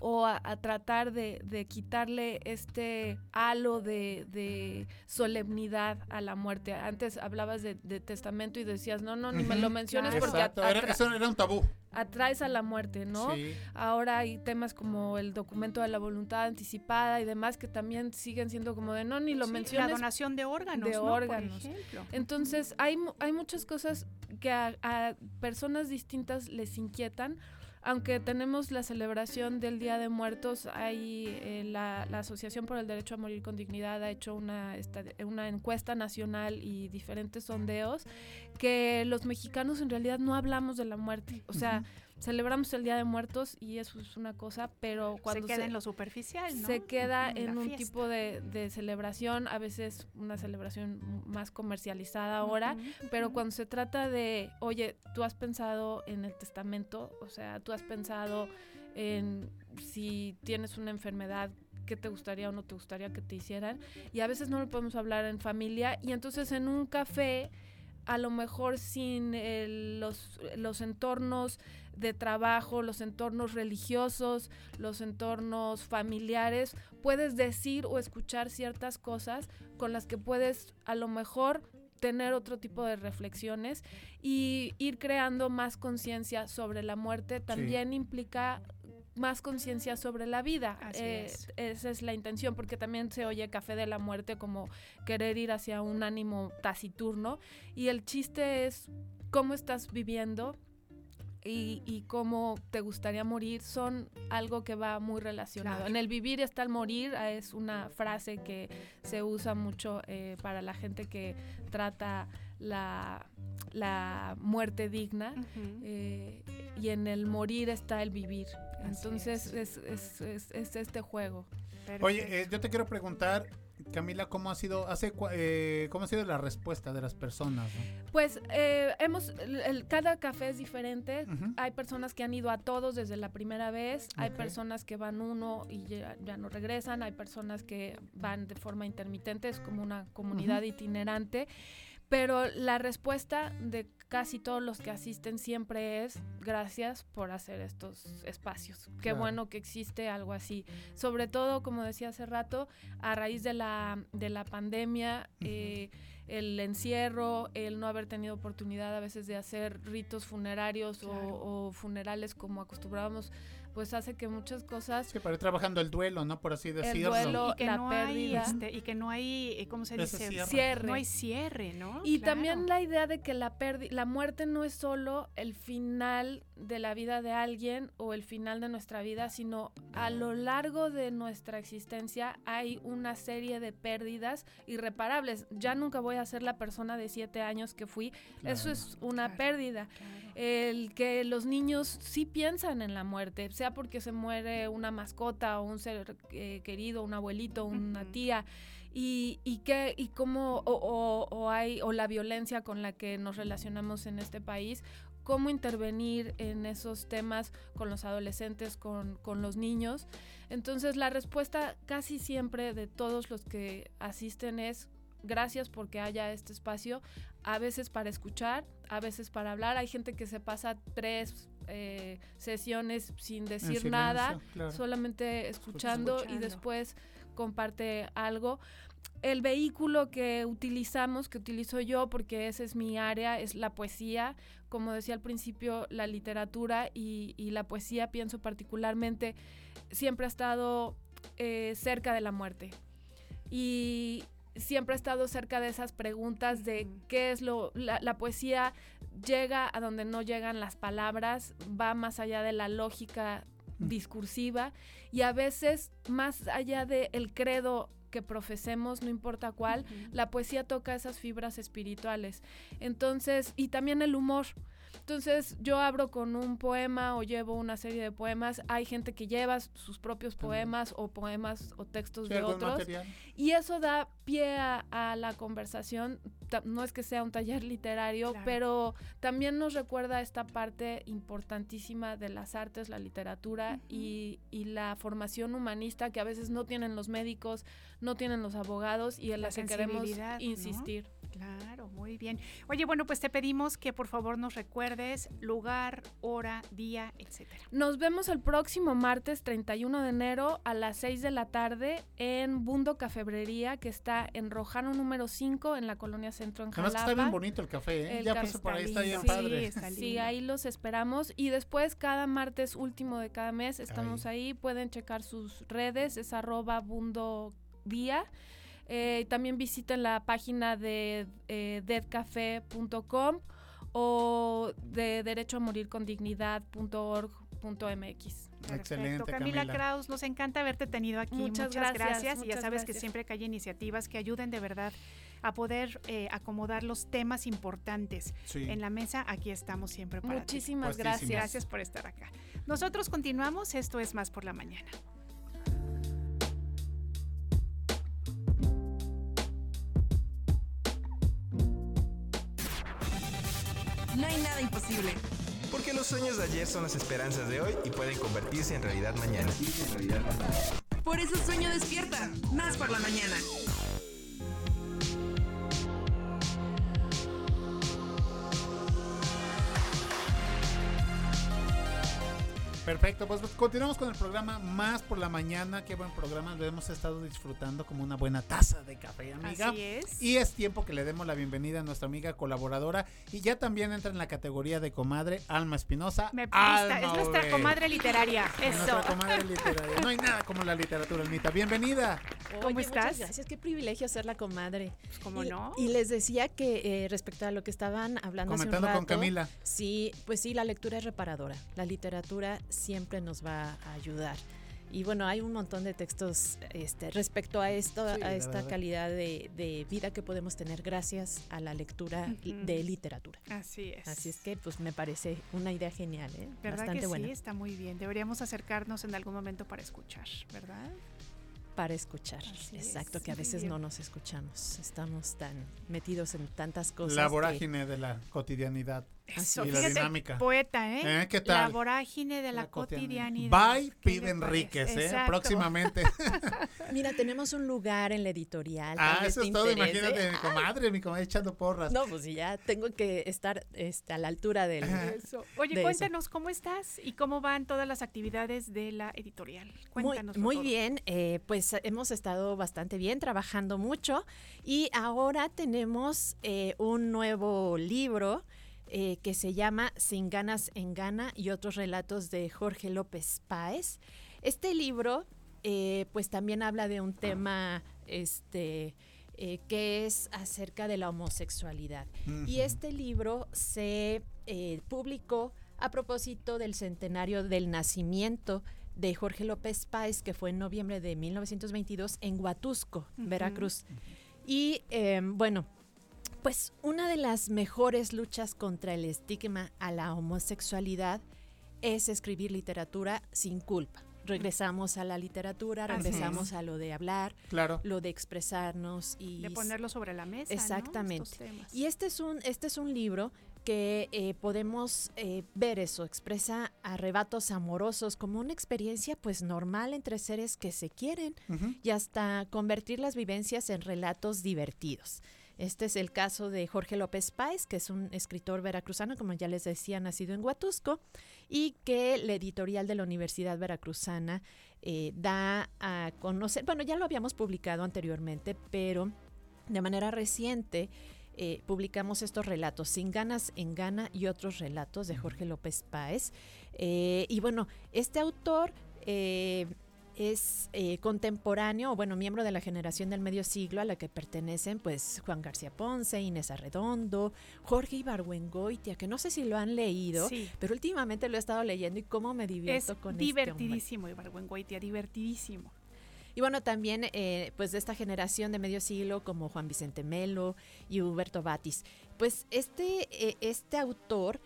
o a, tratar de, de, quitarle este halo de, de, solemnidad a la muerte. Antes hablabas de, testamento y decías, no, no, ni me lo menciones porque... eso era un tabú. Atraes a la muerte, ¿no? Ahora hay temas como el documento de la voluntad anticipada y demás que también siguen siendo como de, no, ni lo menciones. La donación de órganos, De órganos. Entonces, hay, hay muchas cosas que a, a personas distintas les inquietan aunque tenemos la celebración del Día de Muertos, hay eh, la, Asociación por el Derecho a Morir con Dignidad ha hecho una, una encuesta nacional y diferentes sondeos que los mexicanos en realidad no hablamos de la muerte. O sea, celebramos el Día de Muertos y eso es una cosa, pero cuando se queda en lo superficial, ¿no? Se queda en, un tipo de, celebración, a veces una celebración más comercializada ahora, pero cuando se trata de, oye, tú has pensado en el testamento, o sea, tú has pensado en si tienes una enfermedad qué te gustaría o no te gustaría que te hicieran y a veces no lo podemos hablar en familia y entonces en un café a lo mejor sin los, los entornos de trabajo, los entornos religiosos, los entornos familiares, puedes decir o escuchar ciertas cosas con las que puedes a lo mejor tener otro tipo de reflexiones y ir creando más conciencia sobre la muerte también implica más conciencia sobre la vida. Eh, esa es la intención, porque también se oye café de la muerte como querer ir hacia un ánimo taciturno. Y el chiste es cómo estás viviendo, y, cómo te gustaría morir son algo que va muy relacionado. En el vivir está el morir, ah, es una frase que se usa mucho eh, para la gente que trata la, muerte digna eh, y en el morir está el vivir. Entonces es. Es, es, este juego. Oye, eh, yo te quiero preguntar, Camila, ¿cómo ha sido, hace, eh, cómo ha sido la respuesta de las personas? Pues eh, hemos, el, cada café es diferente. Hay personas que han ido a todos desde la primera vez. Hay personas que van uno y ya, no regresan. Hay personas que van de forma intermitente. Es como una comunidad itinerante. Pero la respuesta de casi todos los que asisten siempre es gracias por hacer estos espacios. Qué bueno que existe algo así. Sobre todo, como decía hace rato, a raíz de la, de la pandemia, eh, el encierro, el no haber tenido oportunidad a veces de hacer ritos funerarios o, o, funerales como acostumbrábamos pues hace que muchas cosas... Sí, para ir trabajando el duelo, ¿no? Por así decirlo. El duelo, y que la no pérdida. Hay, este, y que no hay, eh, ¿cómo se dice? Cierre. No hay cierre, ¿no? Y también la idea de que la, la muerte no es solo el final de la vida de alguien o el final de nuestra vida, sino a lo largo de nuestra existencia hay una serie de pérdidas irreparables. Ya nunca voy a ser la persona de siete años que fui. Eso es una pérdida. El que los niños sí piensan en la muerte, sea porque se muere una mascota o un ser eh, querido, un abuelito, una tía, y, y que, y cómo, o, hay, o la violencia con la que nos relacionamos en este país, cómo intervenir en esos temas con los adolescentes, con, con, los niños. Entonces la respuesta casi siempre de todos los que asisten es gracias porque haya este espacio, a veces para escuchar, a veces para hablar. Hay gente que se pasa tres eh, sesiones sin decir nada, solamente escuchando, y después comparte algo. El vehículo que utilizamos, que utilizo yo, porque esa es mi área, es la poesía. Como decía al principio, la literatura y, la poesía, pienso particularmente, siempre ha estado eh, cerca de la muerte. Y, siempre ha estado cerca de esas preguntas de qué es lo, la, poesía llega a donde no llegan las palabras, va más allá de la lógica discursiva y a veces más allá del el credo que profesemos, no importa cuál, la poesía toca esas fibras espirituales. Entonces, y también el humor. Entonces yo abro con un poema o llevo una serie de poemas. Hay gente que lleva sus propios poemas o poemas o textos de otros. Y eso da pie a, la conversación. No es que sea un taller literario, pero también nos recuerda esta parte importantísima de las artes, la literatura y, y, la formación humanista que a veces no tienen los médicos, no tienen los abogados y en la, que queremos insistir. Claro, muy bien. Oye, bueno, pues te pedimos que por favor nos recuerdes lugar, hora, día, etcétera. Nos vemos el próximo martes 31 de enero a las 6 de la tarde en Bundo Cafebrería, que está en Rojano número 5 en la colonia Centro en Jalapa. Además está bien bonito el café, ¿eh? ya pasé por ahí, está bien padre. Sí, ahí los esperamos. Y después, cada martes último de cada mes, estamos ahí. Pueden checar sus redes, es arroba Bundo Día. Eh, también visiten la página de eh, deadcafé.com o de derecho a morir con dignidad.org.mx. Excelente, Camila, Kraus, nos encanta haberte tenido aquí. Muchas, gracias. y ya sabes que siempre que hay iniciativas que ayuden de verdad a poder eh, acomodar los temas importantes en la mesa, aquí estamos siempre para Muchísimas gracias. Gracias por estar acá. Nosotros continuamos, esto es Más por la Mañana. No hay nada imposible. Porque los sueños de ayer son las esperanzas de hoy y pueden convertirse en realidad mañana. Por eso sueño despierta, más por la mañana. Perfecto, pues continuamos con el programa Más por la Mañana. Qué buen programa, lo hemos estado disfrutando como una buena taza de café, amiga. Así es. Y es tiempo que le demos la bienvenida a nuestra amiga colaboradora. Y ya también entra en la categoría de comadre, Alma Espinosa. Me gusta, es nuestra comadre literaria. Eso. Nuestra comadre literaria. No hay nada como la literatura, Almita. Bienvenida. ¿Cómo estás? Muchas gracias, qué privilegio ser la comadre. Pues, ¿Cómo no? Y les decía que eh, respecto a lo que estaban hablando Comentando hace con Camila. Sí, pues sí, la lectura es reparadora. La literatura siempre nos va a ayudar. Y bueno, hay un montón de textos este, respecto a esto, a esta calidad de, vida que podemos tener gracias a la lectura de literatura. Así es. Así es que pues me parece una idea genial, ¿eh? ¿Verdad bastante que buena. Sí, está muy bien. Deberíamos acercarnos en algún momento para escuchar, ¿verdad? para escuchar. Exacto, que a veces no nos escuchamos. Estamos tan metidos en tantas cosas. La vorágine de la cotidianidad. Eso, y la dinámica. Poeta, ¿eh? ¿eh? ¿Qué tal? La vorágine de la, cotidianidad. Bye, Pide Enríquez, ¿eh? Próximamente. Mira, tenemos un lugar en la editorial. Ah, eso es todo. Imagínate, mi comadre, mi comadre echando porras. No, pues ya tengo que estar este, a la altura del. Eso. Oye, cuéntanos cómo estás y cómo van todas las actividades de la editorial. Cuéntanos. Muy, muy bien, eh, pues hemos estado bastante bien, trabajando mucho y ahora tenemos eh, un nuevo libro. Eh, que se llama Sin ganas en gana y otros relatos de Jorge López Páez. Este libro, eh, pues también habla de un tema, este, eh, que es acerca de la homosexualidad. Y este libro se publicó a propósito del centenario del nacimiento de Jorge López Páez, que fue en noviembre de 1922 en Huatusco, Veracruz. Y bueno, pues una de las mejores luchas contra el estigma a la homosexualidad es escribir literatura sin culpa. Regresamos a la literatura, regresamos a lo de hablar, claro. lo de expresarnos y de ponerlo sobre la mesa. Exactamente. Y este es un este es un libro que eh, podemos eh, ver eso, expresa arrebatos amorosos como una experiencia pues normal entre seres que se quieren y hasta convertir las vivencias en relatos divertidos. Este es el caso de Jorge López Páez, que es un escritor veracruzano, como ya les decía, nacido en Huatusco, y que la editorial de la Universidad Veracruzana eh, da a conocer, bueno, ya lo habíamos publicado anteriormente, pero de manera reciente eh, publicamos estos relatos, Sin ganas en gana y otros relatos de Jorge López Páez. Eh, y bueno, este autor es eh, contemporáneo, o bueno, miembro de la generación del medio siglo a la que pertenecen pues Juan García Ponce, Inés Arredondo, Jorge Ibargüengoitia, que no sé si lo han leído, pero últimamente lo he estado leyendo y cómo me divierto con este divertidísimo Ibargüengoitia, divertidísimo. Y bueno, también eh, pues de esta generación de medio siglo como Juan Vicente Melo y Huberto Batis. Pues este, eh, este autor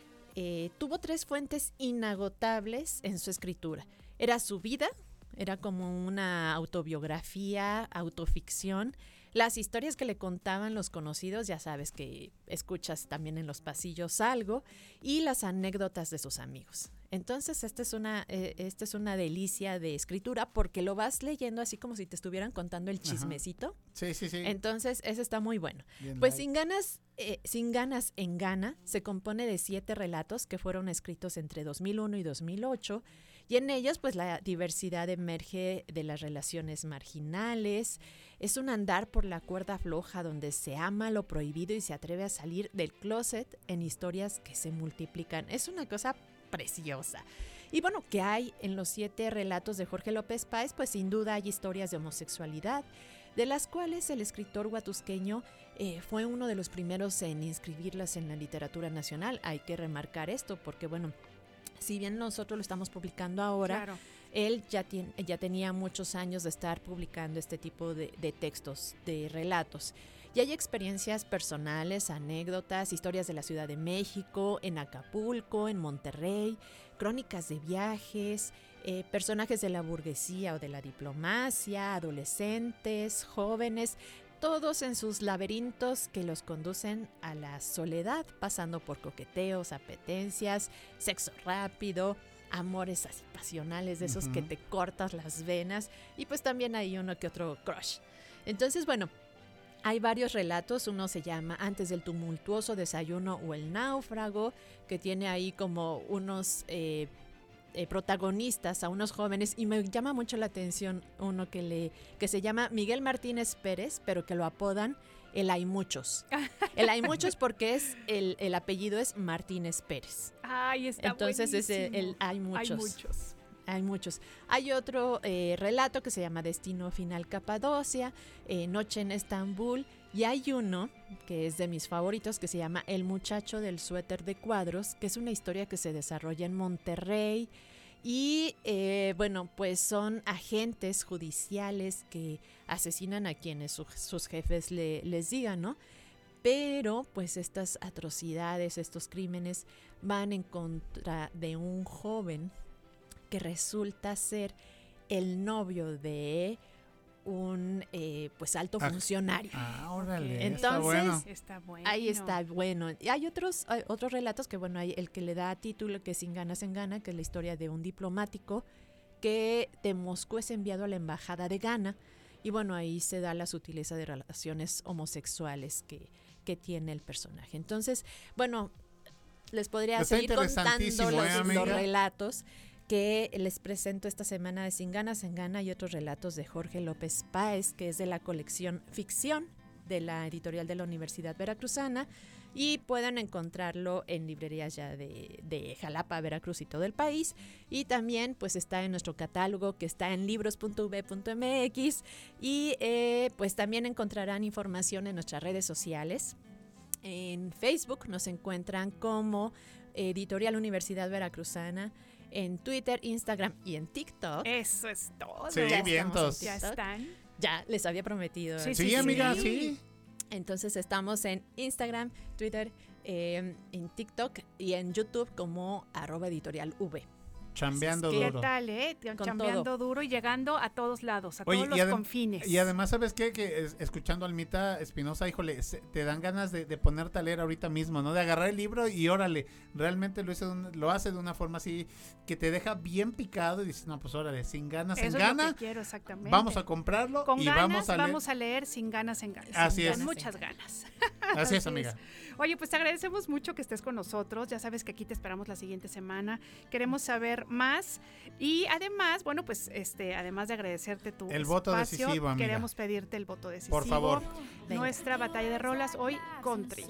tuvo tres fuentes inagotables en su escritura. Era su vida, era como una autobiografía, autoficción. Las historias que le contaban los conocidos, ya sabes que escuchas también en los pasillos algo, y las anécdotas de sus amigos. Entonces, esta es una, eh, esta es una delicia de escritura porque lo vas leyendo así como si te estuvieran contando el chismecito. Sí, sí, sí. Entonces, eso está muy bueno. pues sin ganas, eh, sin ganas en gana, se compone de siete relatos que fueron escritos entre 2001 y 2008 y en ellos, pues la diversidad emerge de las relaciones marginales. Es un andar por la cuerda floja donde se ama lo prohibido y se atreve a salir del closet en historias que se multiplican. Es una cosa preciosa. Y bueno, ¿qué hay en los siete relatos de Jorge López Páez? Pues sin duda hay historias de homosexualidad, de las cuales el escritor huatusqueño eh, fue uno de los primeros en inscribirlas en la literatura nacional. Hay que remarcar esto porque, bueno, si bien nosotros lo estamos publicando ahora, él ya, tiene, ya tenía muchos años de estar publicando este tipo de, textos, de relatos. Y hay experiencias personales, anécdotas, historias de la Ciudad de México, en Acapulco, en Monterrey, crónicas de viajes, eh, personajes de la burguesía o de la diplomacia, adolescentes, jóvenes, todos en sus laberintos que los conducen a la soledad, pasando por coqueteos, apetencias, sexo rápido, amores así pasionales, de esos que te cortas las venas, y pues también hay uno que otro crush. Entonces, bueno, hay varios relatos, uno se llama Antes del tumultuoso desayuno o el náufrago, que tiene ahí como unos eh, eh, protagonistas, a unos jóvenes, y me llama mucho la atención uno que, le, que se llama Miguel Martínez Pérez, pero que lo apodan el Hay Muchos. El Hay Muchos porque es el, el apellido es Martínez Pérez. Ay, está Entonces es el, Hay Muchos. Hay muchos. Hay muchos. Hay otro eh, relato que se llama Destino Final Capadocia, eh, Noche en Estambul, y hay uno que es de mis favoritos que se llama El muchacho del suéter de cuadros, que es una historia que se desarrolla en Monterrey. Y eh, bueno, pues son agentes judiciales que asesinan a quienes sus jefes les digan, ¿no? Pero pues estas atrocidades, estos crímenes van en contra de un joven que resulta ser el novio de un eh, pues alto Ah, funcionario. Ah, órale. Entonces, está bueno. ahí está bueno. Y hay otros, hay otros relatos que, bueno, hay el que le da título, que es Sin ganas en Gana, que es la historia de un diplomático que de Moscú es enviado a la embajada de Ghana. Y bueno, ahí se da la sutileza de relaciones homosexuales que, que tiene el personaje. Entonces, bueno, les podría Está seguir contando interesantísimo, los, ¿eh, los relatos que les presento esta semana de Sin ganas en Gana y otros relatos de Jorge López Páez, que es de la colección Ficción de la editorial de la Universidad Veracruzana y pueden encontrarlo en librerías ya de, de Jalapa, Veracruz y todo el país. Y también pues está en nuestro catálogo que está en libros.v.mx y eh, pues también encontrarán información en nuestras redes sociales. En Facebook nos encuentran como Editorial Universidad Veracruzana. En Twitter, Instagram y en TikTok. Eso es todo. Sí, Ya vientos. Ya están. Ya les había prometido. Sí, Sí, sí, amiga, sí. sí. Entonces estamos en Instagram, Twitter, eh, en TikTok y en YouTube como arroba editorial V. Chambeando Así es que- duro. ¿Qué tal, eh? Con Chambeando todo. duro y llegando a todos lados, a Oye, todos los confines. Y además, ¿sabes qué? Que es- escuchando a Almita Espinosa, híjole, se- te dan ganas de, de ponerte a leer ahorita mismo, ¿no? De agarrar el libro y órale, realmente lo, hizo de un- lo hace de una forma así que te deja bien picado y dices, no, pues órale, sin ganas Eso en es lo gana, que quiero exactamente. vamos a comprarlo Con y ganas vamos a leer. vamos a leer sin ganas en ganas. Así Con es. muchas ganas. Así es, amiga. Oye, pues te agradecemos mucho que estés con nosotros. Ya sabes que aquí te esperamos la siguiente semana. Queremos saber más y además, bueno, pues este, además de agradecerte tu El voto espacio, decisivo, amiga. queremos pedirte el voto decisivo. Por favor. Nuestra batalla de rolas hoy country.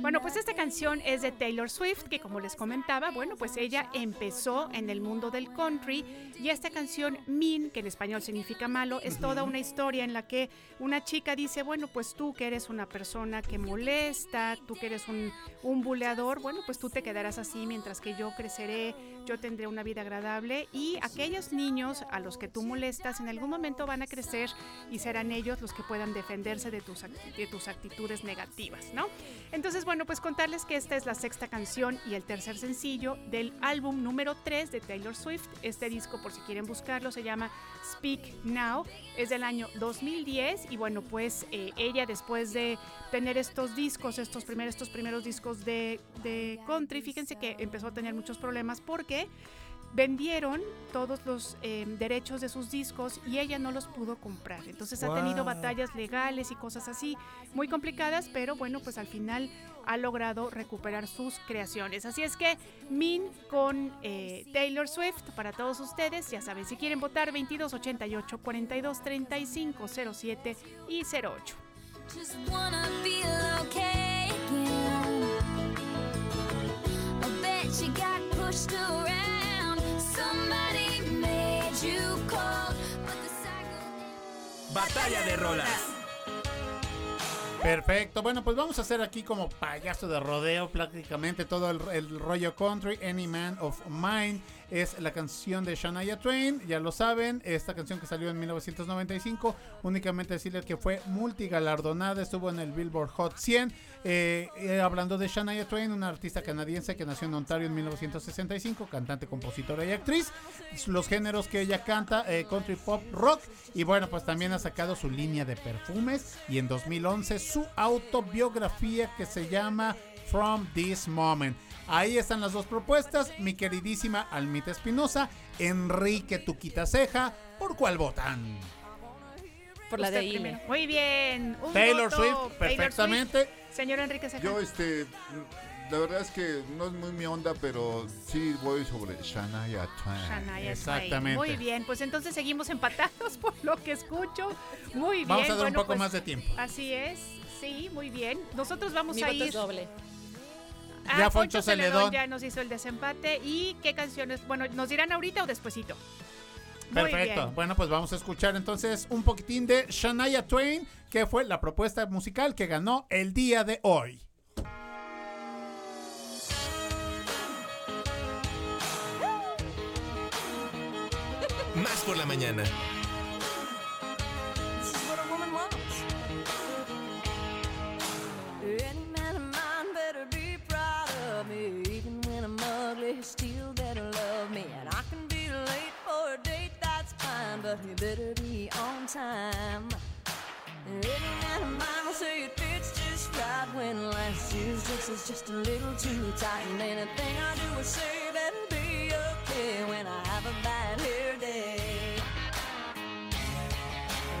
Bueno, pues esta canción es de Taylor Swift, que como les comentaba, bueno, pues ella empezó en el mundo del country y esta canción Mean, que en español significa malo, es toda una historia en la que una chica dice, bueno, pues tú que eres una persona que molesta, tú que eres un, un buleador, bueno, pues tú te quedarás así mientras que yo creceré, yo tendré una vida agradable y aquellos niños a los que tú molestas en algún momento van a crecer y serán ellos los que puedan defenderse de tus, de tus actitudes negativas, ¿no? Entonces, bueno, pues contarles que esta es la sexta canción y el tercer sencillo del álbum número 3 de Taylor Swift. Este disco, por si quieren buscarlo, se llama Speak Now. Es del año 2010 y bueno, pues eh, ella después de tener estos discos, estos primeros, estos primeros discos de, de country, fíjense que empezó a tener muchos problemas porque vendieron todos los eh, derechos de sus discos y ella no los pudo comprar. Entonces ha tenido batallas legales y cosas así muy complicadas, pero bueno, pues al final ha logrado recuperar sus creaciones. Así es que Min con eh, Taylor Swift para todos ustedes, ya saben, si quieren votar 2288 42 35 07 y 08. Just wanna feel okay again. I bet you got pushed around. Somebody made you cold, but the cycle. Batalla de rolas. Perfecto. Bueno, pues vamos a hacer aquí como payaso de rodeo prácticamente todo el, el rollo country. Any Man of Mine es la canción de Shania Twain. Ya lo saben, esta canción que salió en 1995. Únicamente decirles que fue multigalardonada. Estuvo en el Billboard Hot 100. Eh, eh, hablando de Shania Twain, una artista canadiense que nació en Ontario en 1965. Cantante, compositora y actriz. Los géneros que ella canta, eh, country pop, rock. Y bueno, pues también ha sacado su línea de perfumes. Y en 2011 su autobiografía que se llama From This Moment. Ahí están las dos propuestas, mi queridísima Almita Espinosa, Enrique Tuquita Ceja, ¿por cuál votan? Por la de primero. Muy bien. un Taylor voto, Swift, Taylor perfectamente. Swift. Señor Enrique Ceja. Yo, este, la verdad es que no es muy mi onda, pero sí voy sobre Shania Twain. Shania Twain. Muy bien, pues entonces seguimos empatados por lo que escucho. Muy bien. Vamos a dar un poco pues, más de tiempo. Así es, sí, muy bien. Nosotros vamos Mi a voto ir. es doble. Ah, Ya Poncho Poncho Celedón Celedón. ya nos hizo el desempate. ¿Y qué canciones? Bueno, ¿nos dirán ahorita o despuesito? Perfecto. Bueno, pues vamos a escuchar entonces un poquitín de Shania Twain, que fue la propuesta musical que ganó el día de hoy. Más por la mañana. always still better love me. And I can be late for a date, that's fine, but you better be on time. And any man of mine will say it fits just right when last year's dress is just a little too tight. And anything I do or say better be okay when I have a bad hair day.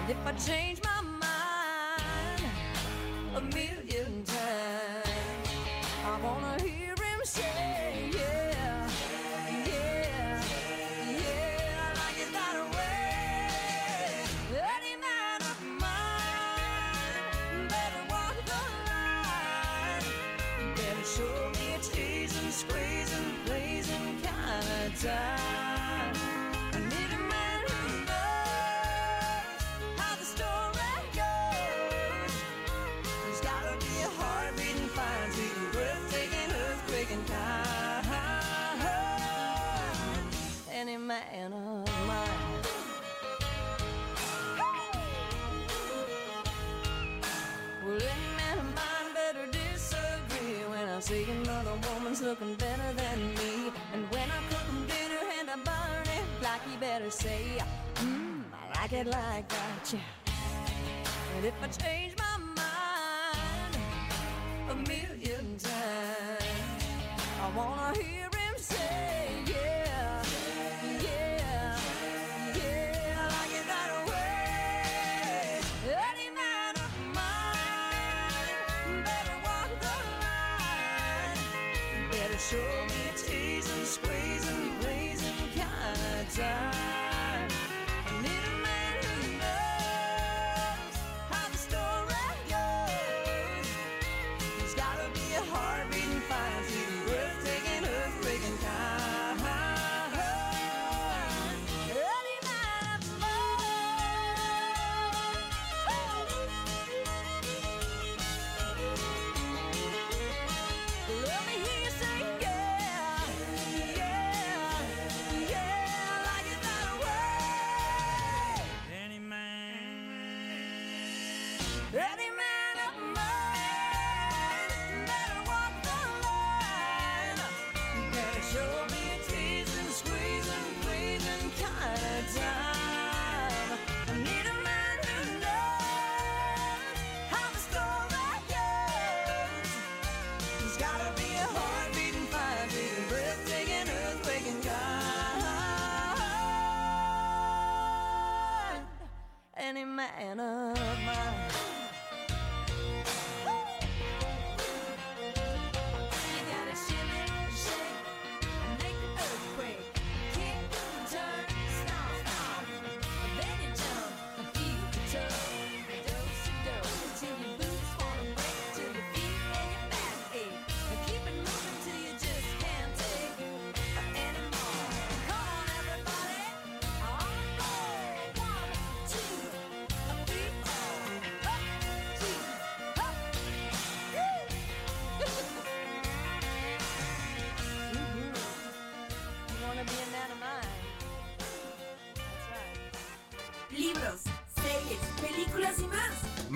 And if I change my mind, a million man of mine. Well, any man of mine better disagree when I see another woman's looking better than me. And when I cook him dinner and I burn it, like he better say, Mmm, I like it like that, yeah. And if I change my mind a million times, I wanna hear him say,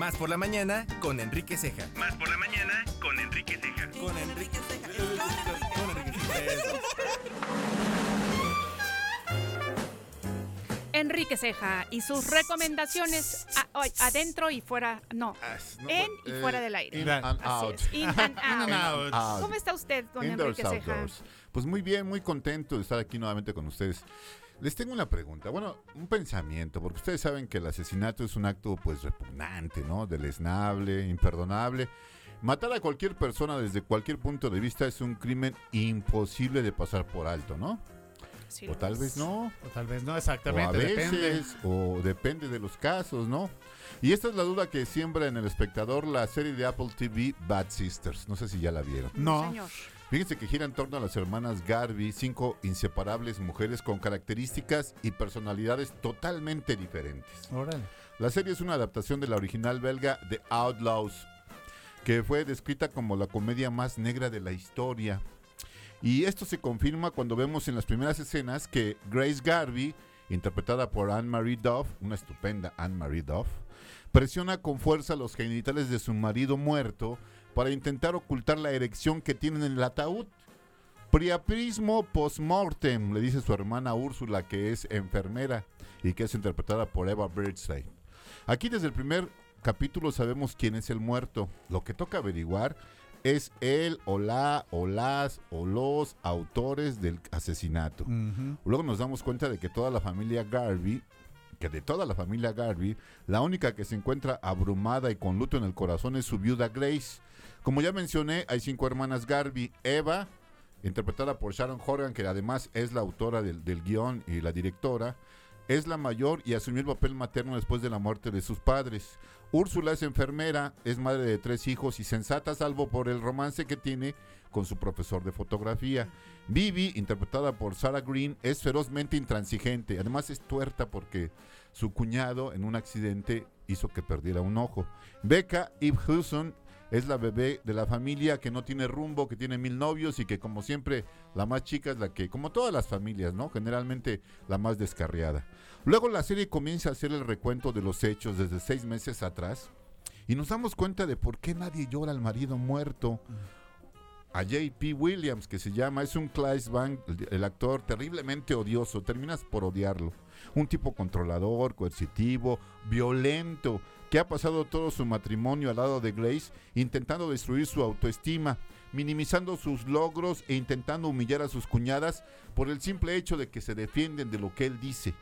más. Por la mañana con Enrique Ceja. Más por la mañana con Enrique Ceja. Con Enrique Con Enrique Ceja. Enrique Ceja y sus recomendaciones a- adentro y fuera, no, no, en y eh, fuera del aire. in and Así out. es, in and In and out. out. ¿Cómo está usted, don Indoors, Enrique Ceja? outdoors. Pues muy bien, muy contento de estar aquí nuevamente con ustedes. Les tengo una pregunta, bueno, un pensamiento, porque ustedes saben que el asesinato es un acto pues repugnante, ¿no? Deleznable, imperdonable. Matar a cualquier persona desde cualquier punto de vista es un crimen imposible de pasar por alto, ¿no? Sí, o tal es. vez no. O tal vez no, O exactamente, a depende. veces, o depende de los casos, ¿no? Y esta es la duda que siembra en el espectador la serie de Apple TV Bad Sisters. No sé si ya la vieron. No. Señor. Fíjense que gira en torno a las hermanas Garvey, cinco inseparables mujeres con características y personalidades totalmente diferentes. Órale. La serie es una adaptación de la original belga The Outlaws, que fue descrita como la comedia más negra de la historia. Y esto se confirma cuando vemos en las primeras escenas que Grace Garvey, interpretada por Anne-Marie Duff, una estupenda Anne-Marie Duff, presiona con fuerza los genitales de su marido muerto para intentar ocultar la erección que tiene en el ataúd. Priaprismo postmortem, le dice su hermana Úrsula, que es enfermera y que es interpretada por Eva Birdside. Aquí desde el primer capítulo sabemos quién es el muerto. Lo que toca averiguar es él o la o las o los autores del asesinato. Luego nos damos cuenta de que toda la familia Garvey, que de toda la familia Garvey, la única que se encuentra abrumada y con luto en el corazón es su viuda Grace. Como ya mencioné, hay cinco hermanas Garvey. Eva, interpretada por Sharon Horgan, que además es la autora del, del guion y la directora, es la mayor y asumió el papel materno después de la muerte de sus padres. Úrsula es enfermera, es madre de tres hijos y sensata salvo por el romance que tiene con su profesor de fotografía. Vivi, interpretada por Sarah Green, es ferozmente intransigente. Además es tuerta porque su cuñado en un accidente hizo que perdiera un ojo. Becca Eve Hudson es la bebé de la familia que no tiene rumbo, que tiene mil novios y que como siempre la más chica es la que, como todas las familias, ¿no? Generalmente la más descarriada. Luego la serie comienza a hacer el recuento de los hechos desde seis meses atrás y nos damos cuenta de por qué nadie llora al marido muerto. A J.P. Williams, que se llama, es un Clive Bank, el, el actor terriblemente odioso, terminas por odiarlo. Un tipo controlador, coercitivo, violento, que ha pasado todo su matrimonio al lado de Grace, intentando destruir su autoestima, minimizando sus logros e intentando humillar a sus cuñadas por el simple hecho de que se defienden de lo que él dice.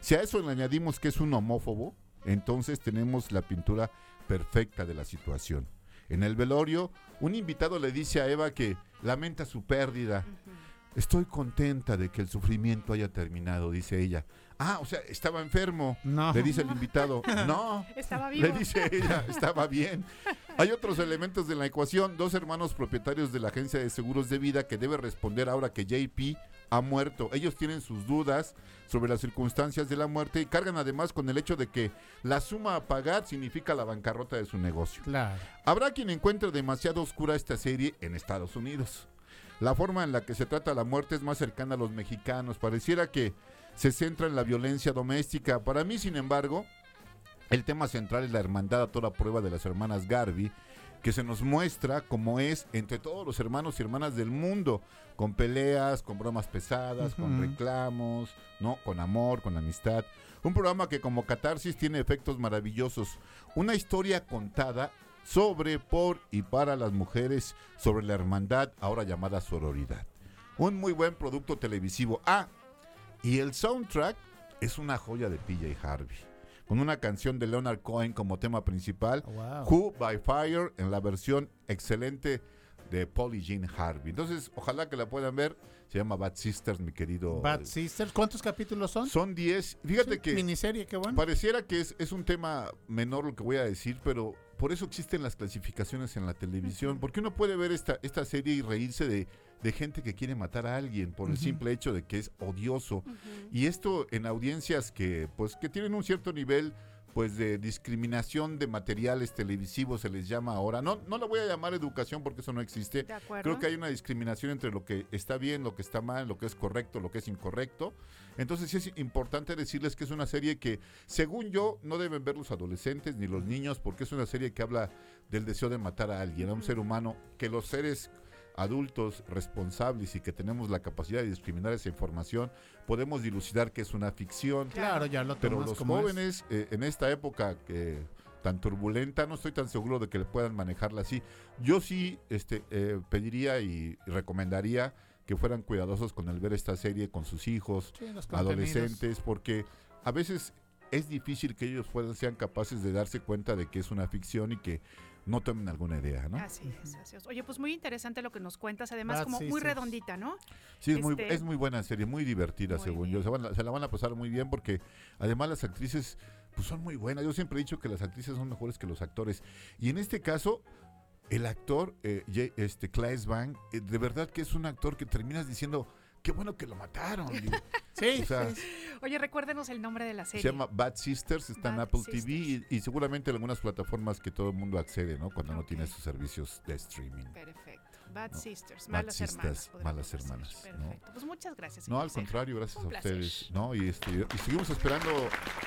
Si a eso le añadimos que es un homófobo, entonces tenemos la pintura perfecta de la situación. En el velorio, un invitado le dice a Eva que lamenta su pérdida. Estoy contenta de que el sufrimiento haya terminado, dice ella. Ah, o sea, estaba enfermo. No. Le dice el invitado. No. Estaba vivo. Le dice ella, estaba bien. Hay otros elementos de la ecuación. Dos hermanos propietarios de la agencia de seguros de vida que debe responder ahora que JP ha muerto. Ellos tienen sus dudas sobre las circunstancias de la muerte y cargan además con el hecho de que la suma a pagar significa la bancarrota de su negocio. Claro. Habrá quien encuentre demasiado oscura esta serie en Estados Unidos. La forma en la que se trata la muerte es más cercana a los mexicanos. Pareciera que se centra en la violencia doméstica. Para mí, sin embargo, el tema central es la hermandad a toda prueba de las hermanas Garvey, que se nos muestra como es entre todos los hermanos y hermanas del mundo, con peleas, con bromas pesadas, con reclamos, ¿no? Con amor, con amistad. Un programa que como catarsis tiene efectos maravillosos. Una historia contada sobre, por y para las mujeres, sobre la hermandad, ahora llamada sororidad. Un muy buen producto televisivo. Ah, y el soundtrack es una joya de PJ Harvey. Con una canción de Leonard Cohen como tema principal, wow. Who by Fire en la versión excelente de Polly Jean Harvey. Entonces, ojalá que la puedan ver. Se llama Bad Sisters, mi querido. Bad Sisters. ¿Cuántos capítulos son? Son 10. Fíjate Sí, que. Miniserie, qué bueno. Pareciera que es, es un tema menor lo que voy a decir, pero por eso existen las clasificaciones en la televisión. Porque uno puede ver esta, esta serie y reírse de, de gente que quiere matar a alguien por el simple hecho de que es odioso. Y esto en audiencias que, pues, que tienen un cierto nivel pues de discriminación de materiales televisivos se les llama ahora. No, no lo voy a llamar educación porque eso no existe. De. Creo que hay una discriminación entre lo que está bien, lo que está mal, lo que es correcto, lo que es incorrecto. Entonces sí es importante decirles que es una serie que, según yo, no deben ver los adolescentes ni los niños porque es una serie que habla del deseo de matar a alguien, a un ser humano, que los seres adultos responsables y que tenemos la capacidad de discriminar esa información, podemos dilucidar que es una ficción. Claro, ya lo Pero los como es. jóvenes eh, en esta época que tan turbulenta, no estoy tan seguro de que le puedan manejarla así. Yo sí este, eh, pediría y recomendaría que fueran cuidadosos con el ver esta serie con sus hijos, Sí, adolescentes, porque a veces es difícil que ellos puedan, sean capaces de darse cuenta de que es una ficción y que no tomen alguna idea, ¿no? Así es, así es. Oye, pues muy interesante lo que nos cuentas, además Bad como muy redondita, ¿no? Sí, es, muy, Este, es muy buena serie, muy divertida, Muy según yo. Se, van a- se la van a pasar muy bien porque además las actrices pues, son muy buenas. Yo siempre he dicho que las actrices son mejores que los actores. Y en este caso, el actor, eh, este, Claes Bang, eh, de verdad que es un actor que terminas diciendo, qué bueno que lo mataron. Sí, O sea, Oye, recuérdenos el nombre de la serie. Se llama Bad Sisters, está en Apple TV y, y seguramente en algunas plataformas que todo el mundo accede, ¿no? Cuando no tiene sus servicios de streaming. Perfecto. Bad No, Sisters, Bad malas Sisters, hermanas. malas hermanas, ¿no? Perfecto. Pues muchas gracias. No, al contrario, gracias Un a placer. ustedes, ¿no? Y, este, y seguimos esperando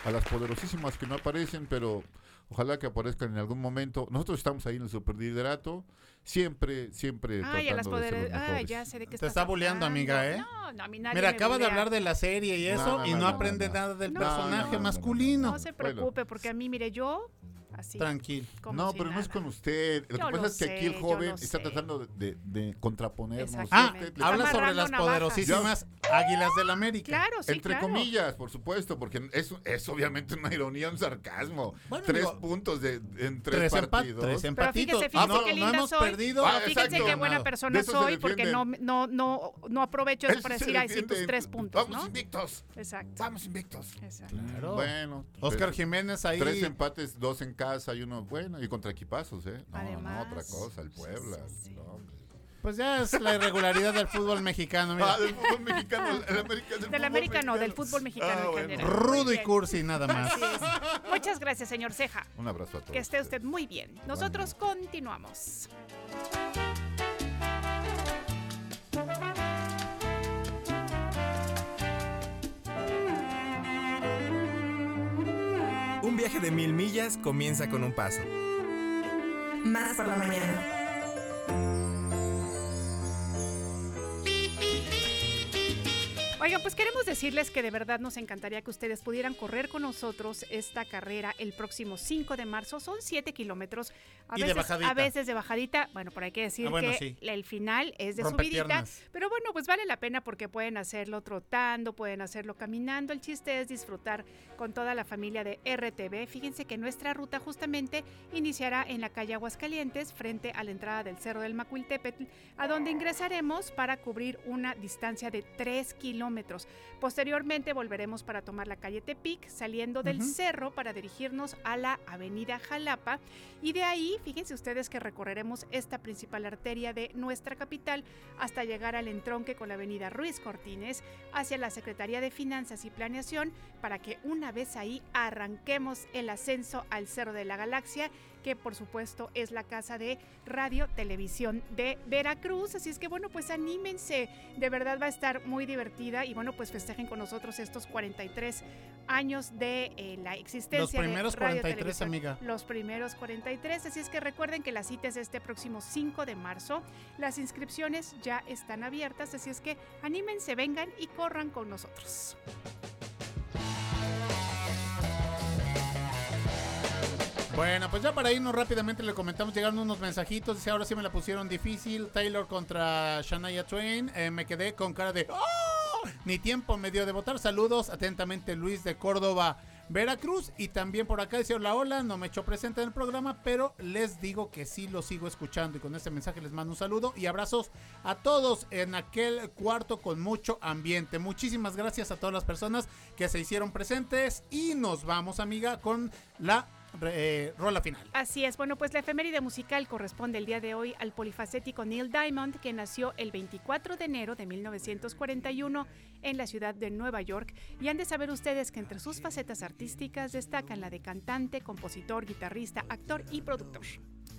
a las poderosísimas que no aparecen, pero ojalá que aparezcan en algún momento. Nosotros estamos ahí en el superliderato, siempre, siempre Ay, a las tratando de ser poderes. los Ay, mejores. ya sé de qué Te estás está bulleando, hablando. amiga, ¿eh? No, no, a mí nadie Mira, me acaba de hablar de la serie y eso No, no, y no, aprende no. nada del No, personaje no, no, masculino. No se preocupe, porque a mí, mire, yo así. Tranquilo. No, si pero no es nada. con usted. Lo Yo que pasa lo es que aquí el sé, joven está sé. tratando de, de contraponernos. Ah, habla sobre las poderosísimas Águilas del América. Claro, sí, Entre claro. comillas, por supuesto, porque es, es obviamente una ironía, un sarcasmo. Bueno, tres digo, puntos de, en tres, tres partidos. tres Pero empatitos. fíjese, Ah, fíjese no, qué no linda hemos soy. perdido. Ah, fíjense exacto. qué buena persona soy porque no, no, no, no aprovecho eso para decir, ay, sí, tus tres puntos, Vamos ¿no? invictos. Exacto. Vamos invictos. Exacto. Bueno. Oscar Jiménez ahí. Tres empates, dos en casa y uno bueno y contra equipazos, ¿eh? No, Además. no, otra cosa, el Puebla. no. Pues ya es la irregularidad del fútbol mexicano. Mira. Ah, del fútbol mexicano, el América del Del fútbol América no, del mexicano. fútbol mexicano Ah, en bueno. Rudo y cursi, nada más. Así es. Muchas gracias, señor Ceja. Un abrazo a todos. Que esté usted muy bien. Nosotros continuamos. Un viaje de mil millas comienza con un paso. Más por la mañana. Oigan, pues queremos decirles que de verdad nos encantaría que ustedes pudieran correr con nosotros esta carrera el próximo 5 de marzo. Son 7 kilómetros. A, Y de veces, bajadita. a veces de bajadita. Bueno, por hay que decir Ah, bueno, que sí. el final es de subidita. Pero bueno, pues vale la pena porque pueden hacerlo trotando, pueden hacerlo caminando. El chiste es disfrutar con toda la familia de RTV. Fíjense que nuestra ruta justamente iniciará en la calle Aguascalientes, frente a la entrada del Cerro del Macuiltepetl, a donde ingresaremos para cubrir una distancia de 3 kilómetros. Posteriormente volveremos para tomar la calle Tepic, saliendo del cerro para dirigirnos a la avenida Jalapa. Y de ahí, fíjense ustedes que recorreremos esta principal arteria de nuestra capital hasta llegar al entronque con la avenida Ruiz Cortines hacia la Secretaría de Finanzas y Planeación para que una vez ahí arranquemos el ascenso al Cerro de la Galaxia que por supuesto es la casa de Radio Televisión de Veracruz. Así es que bueno, pues anímense, de verdad va a estar muy divertida y bueno, pues festejen con nosotros estos 43 años de eh, la existencia Los primeros de Radio 43, Televisión. amiga. Los primeros 43, así es que recuerden que la cita es este próximo 5 de marzo. Las inscripciones ya están abiertas, así es que anímense, vengan y corran con nosotros. Bueno, pues ya para irnos rápidamente le comentamos, llegaron unos mensajitos, dice ahora sí me la pusieron difícil, Taylor contra Shania Twain, Eh, me quedé con cara de ¡Oh! Ni tiempo me dio de votar, saludos, atentamente Luis de Córdoba, Veracruz, y también por acá dice hola, hola, no me echó presente en el programa, pero les digo que sí lo sigo escuchando y con este mensaje les mando un saludo y abrazos a todos en aquel cuarto con mucho ambiente. Muchísimas gracias a todas las personas que se hicieron presentes y nos vamos amiga con la eh, rola final. Así es, bueno, pues la efeméride musical corresponde el día de hoy al polifacético Neil Diamond, que nació el 24 de enero de 1941 en la ciudad de Nueva York. Y han de saber ustedes que entre sus facetas artísticas destacan la de cantante, compositor, guitarrista, actor y productor.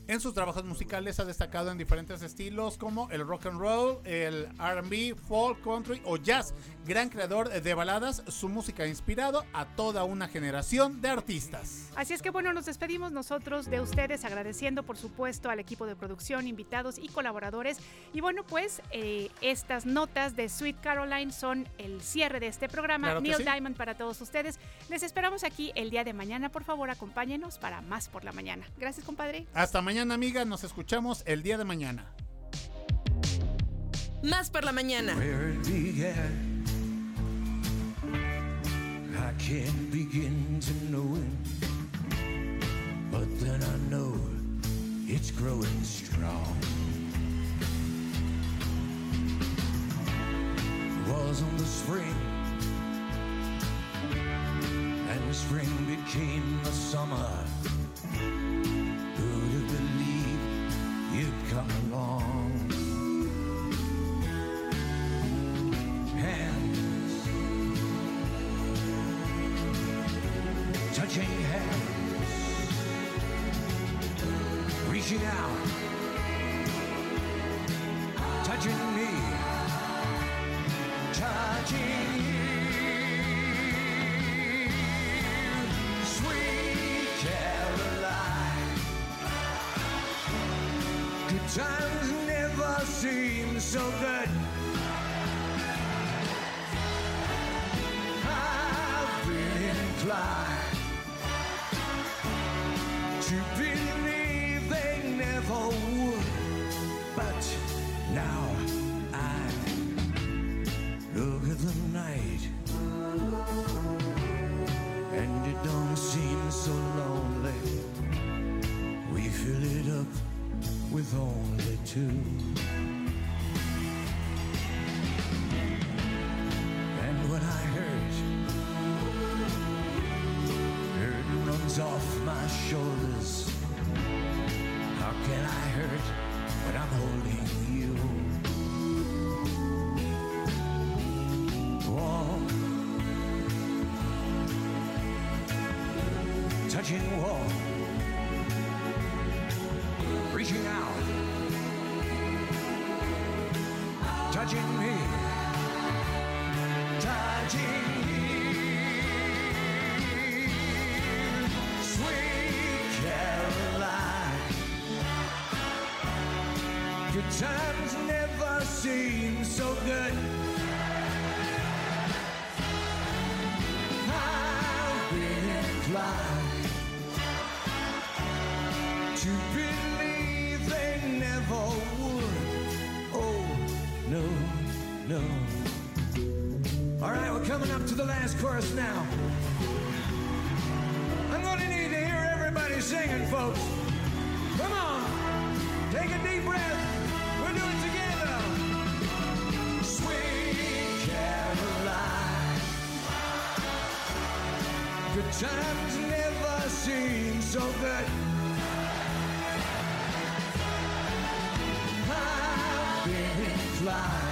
En sus trabajos musicales ha destacado en diferentes estilos como el rock and roll, el RB, folk, country o jazz. Gran creador de baladas, su música ha inspirado a toda una generación de artistas. Así es que bueno, nos despedimos nosotros de ustedes agradeciendo por supuesto al equipo de producción, invitados y colaboradores. Y bueno, pues eh, estas notas de Sweet Caroline son el cierre de este programa. Claro Neil sí. Diamond para todos ustedes. Les esperamos aquí el día de mañana. Por favor, acompáñenos para más por la mañana. Gracias, compadre. Hasta mañana amiga, nos escuchamos el día de mañana. Más por la mañana. I can't begin to know it. But then I know it's growing strong. Wasn't the spring, and the spring became the summer. come along. Hands, touching hands, reaching out. Times never seem so good. Touching warm, reaching out, touching me, touching me. sweet Caroline. Good times never seem so good. We're coming up to the last chorus now. I'm going to need to hear everybody singing, folks. Come on, take a deep breath. We'll do it together. Sweet Caroline. Good times never seem so good. I've been inclined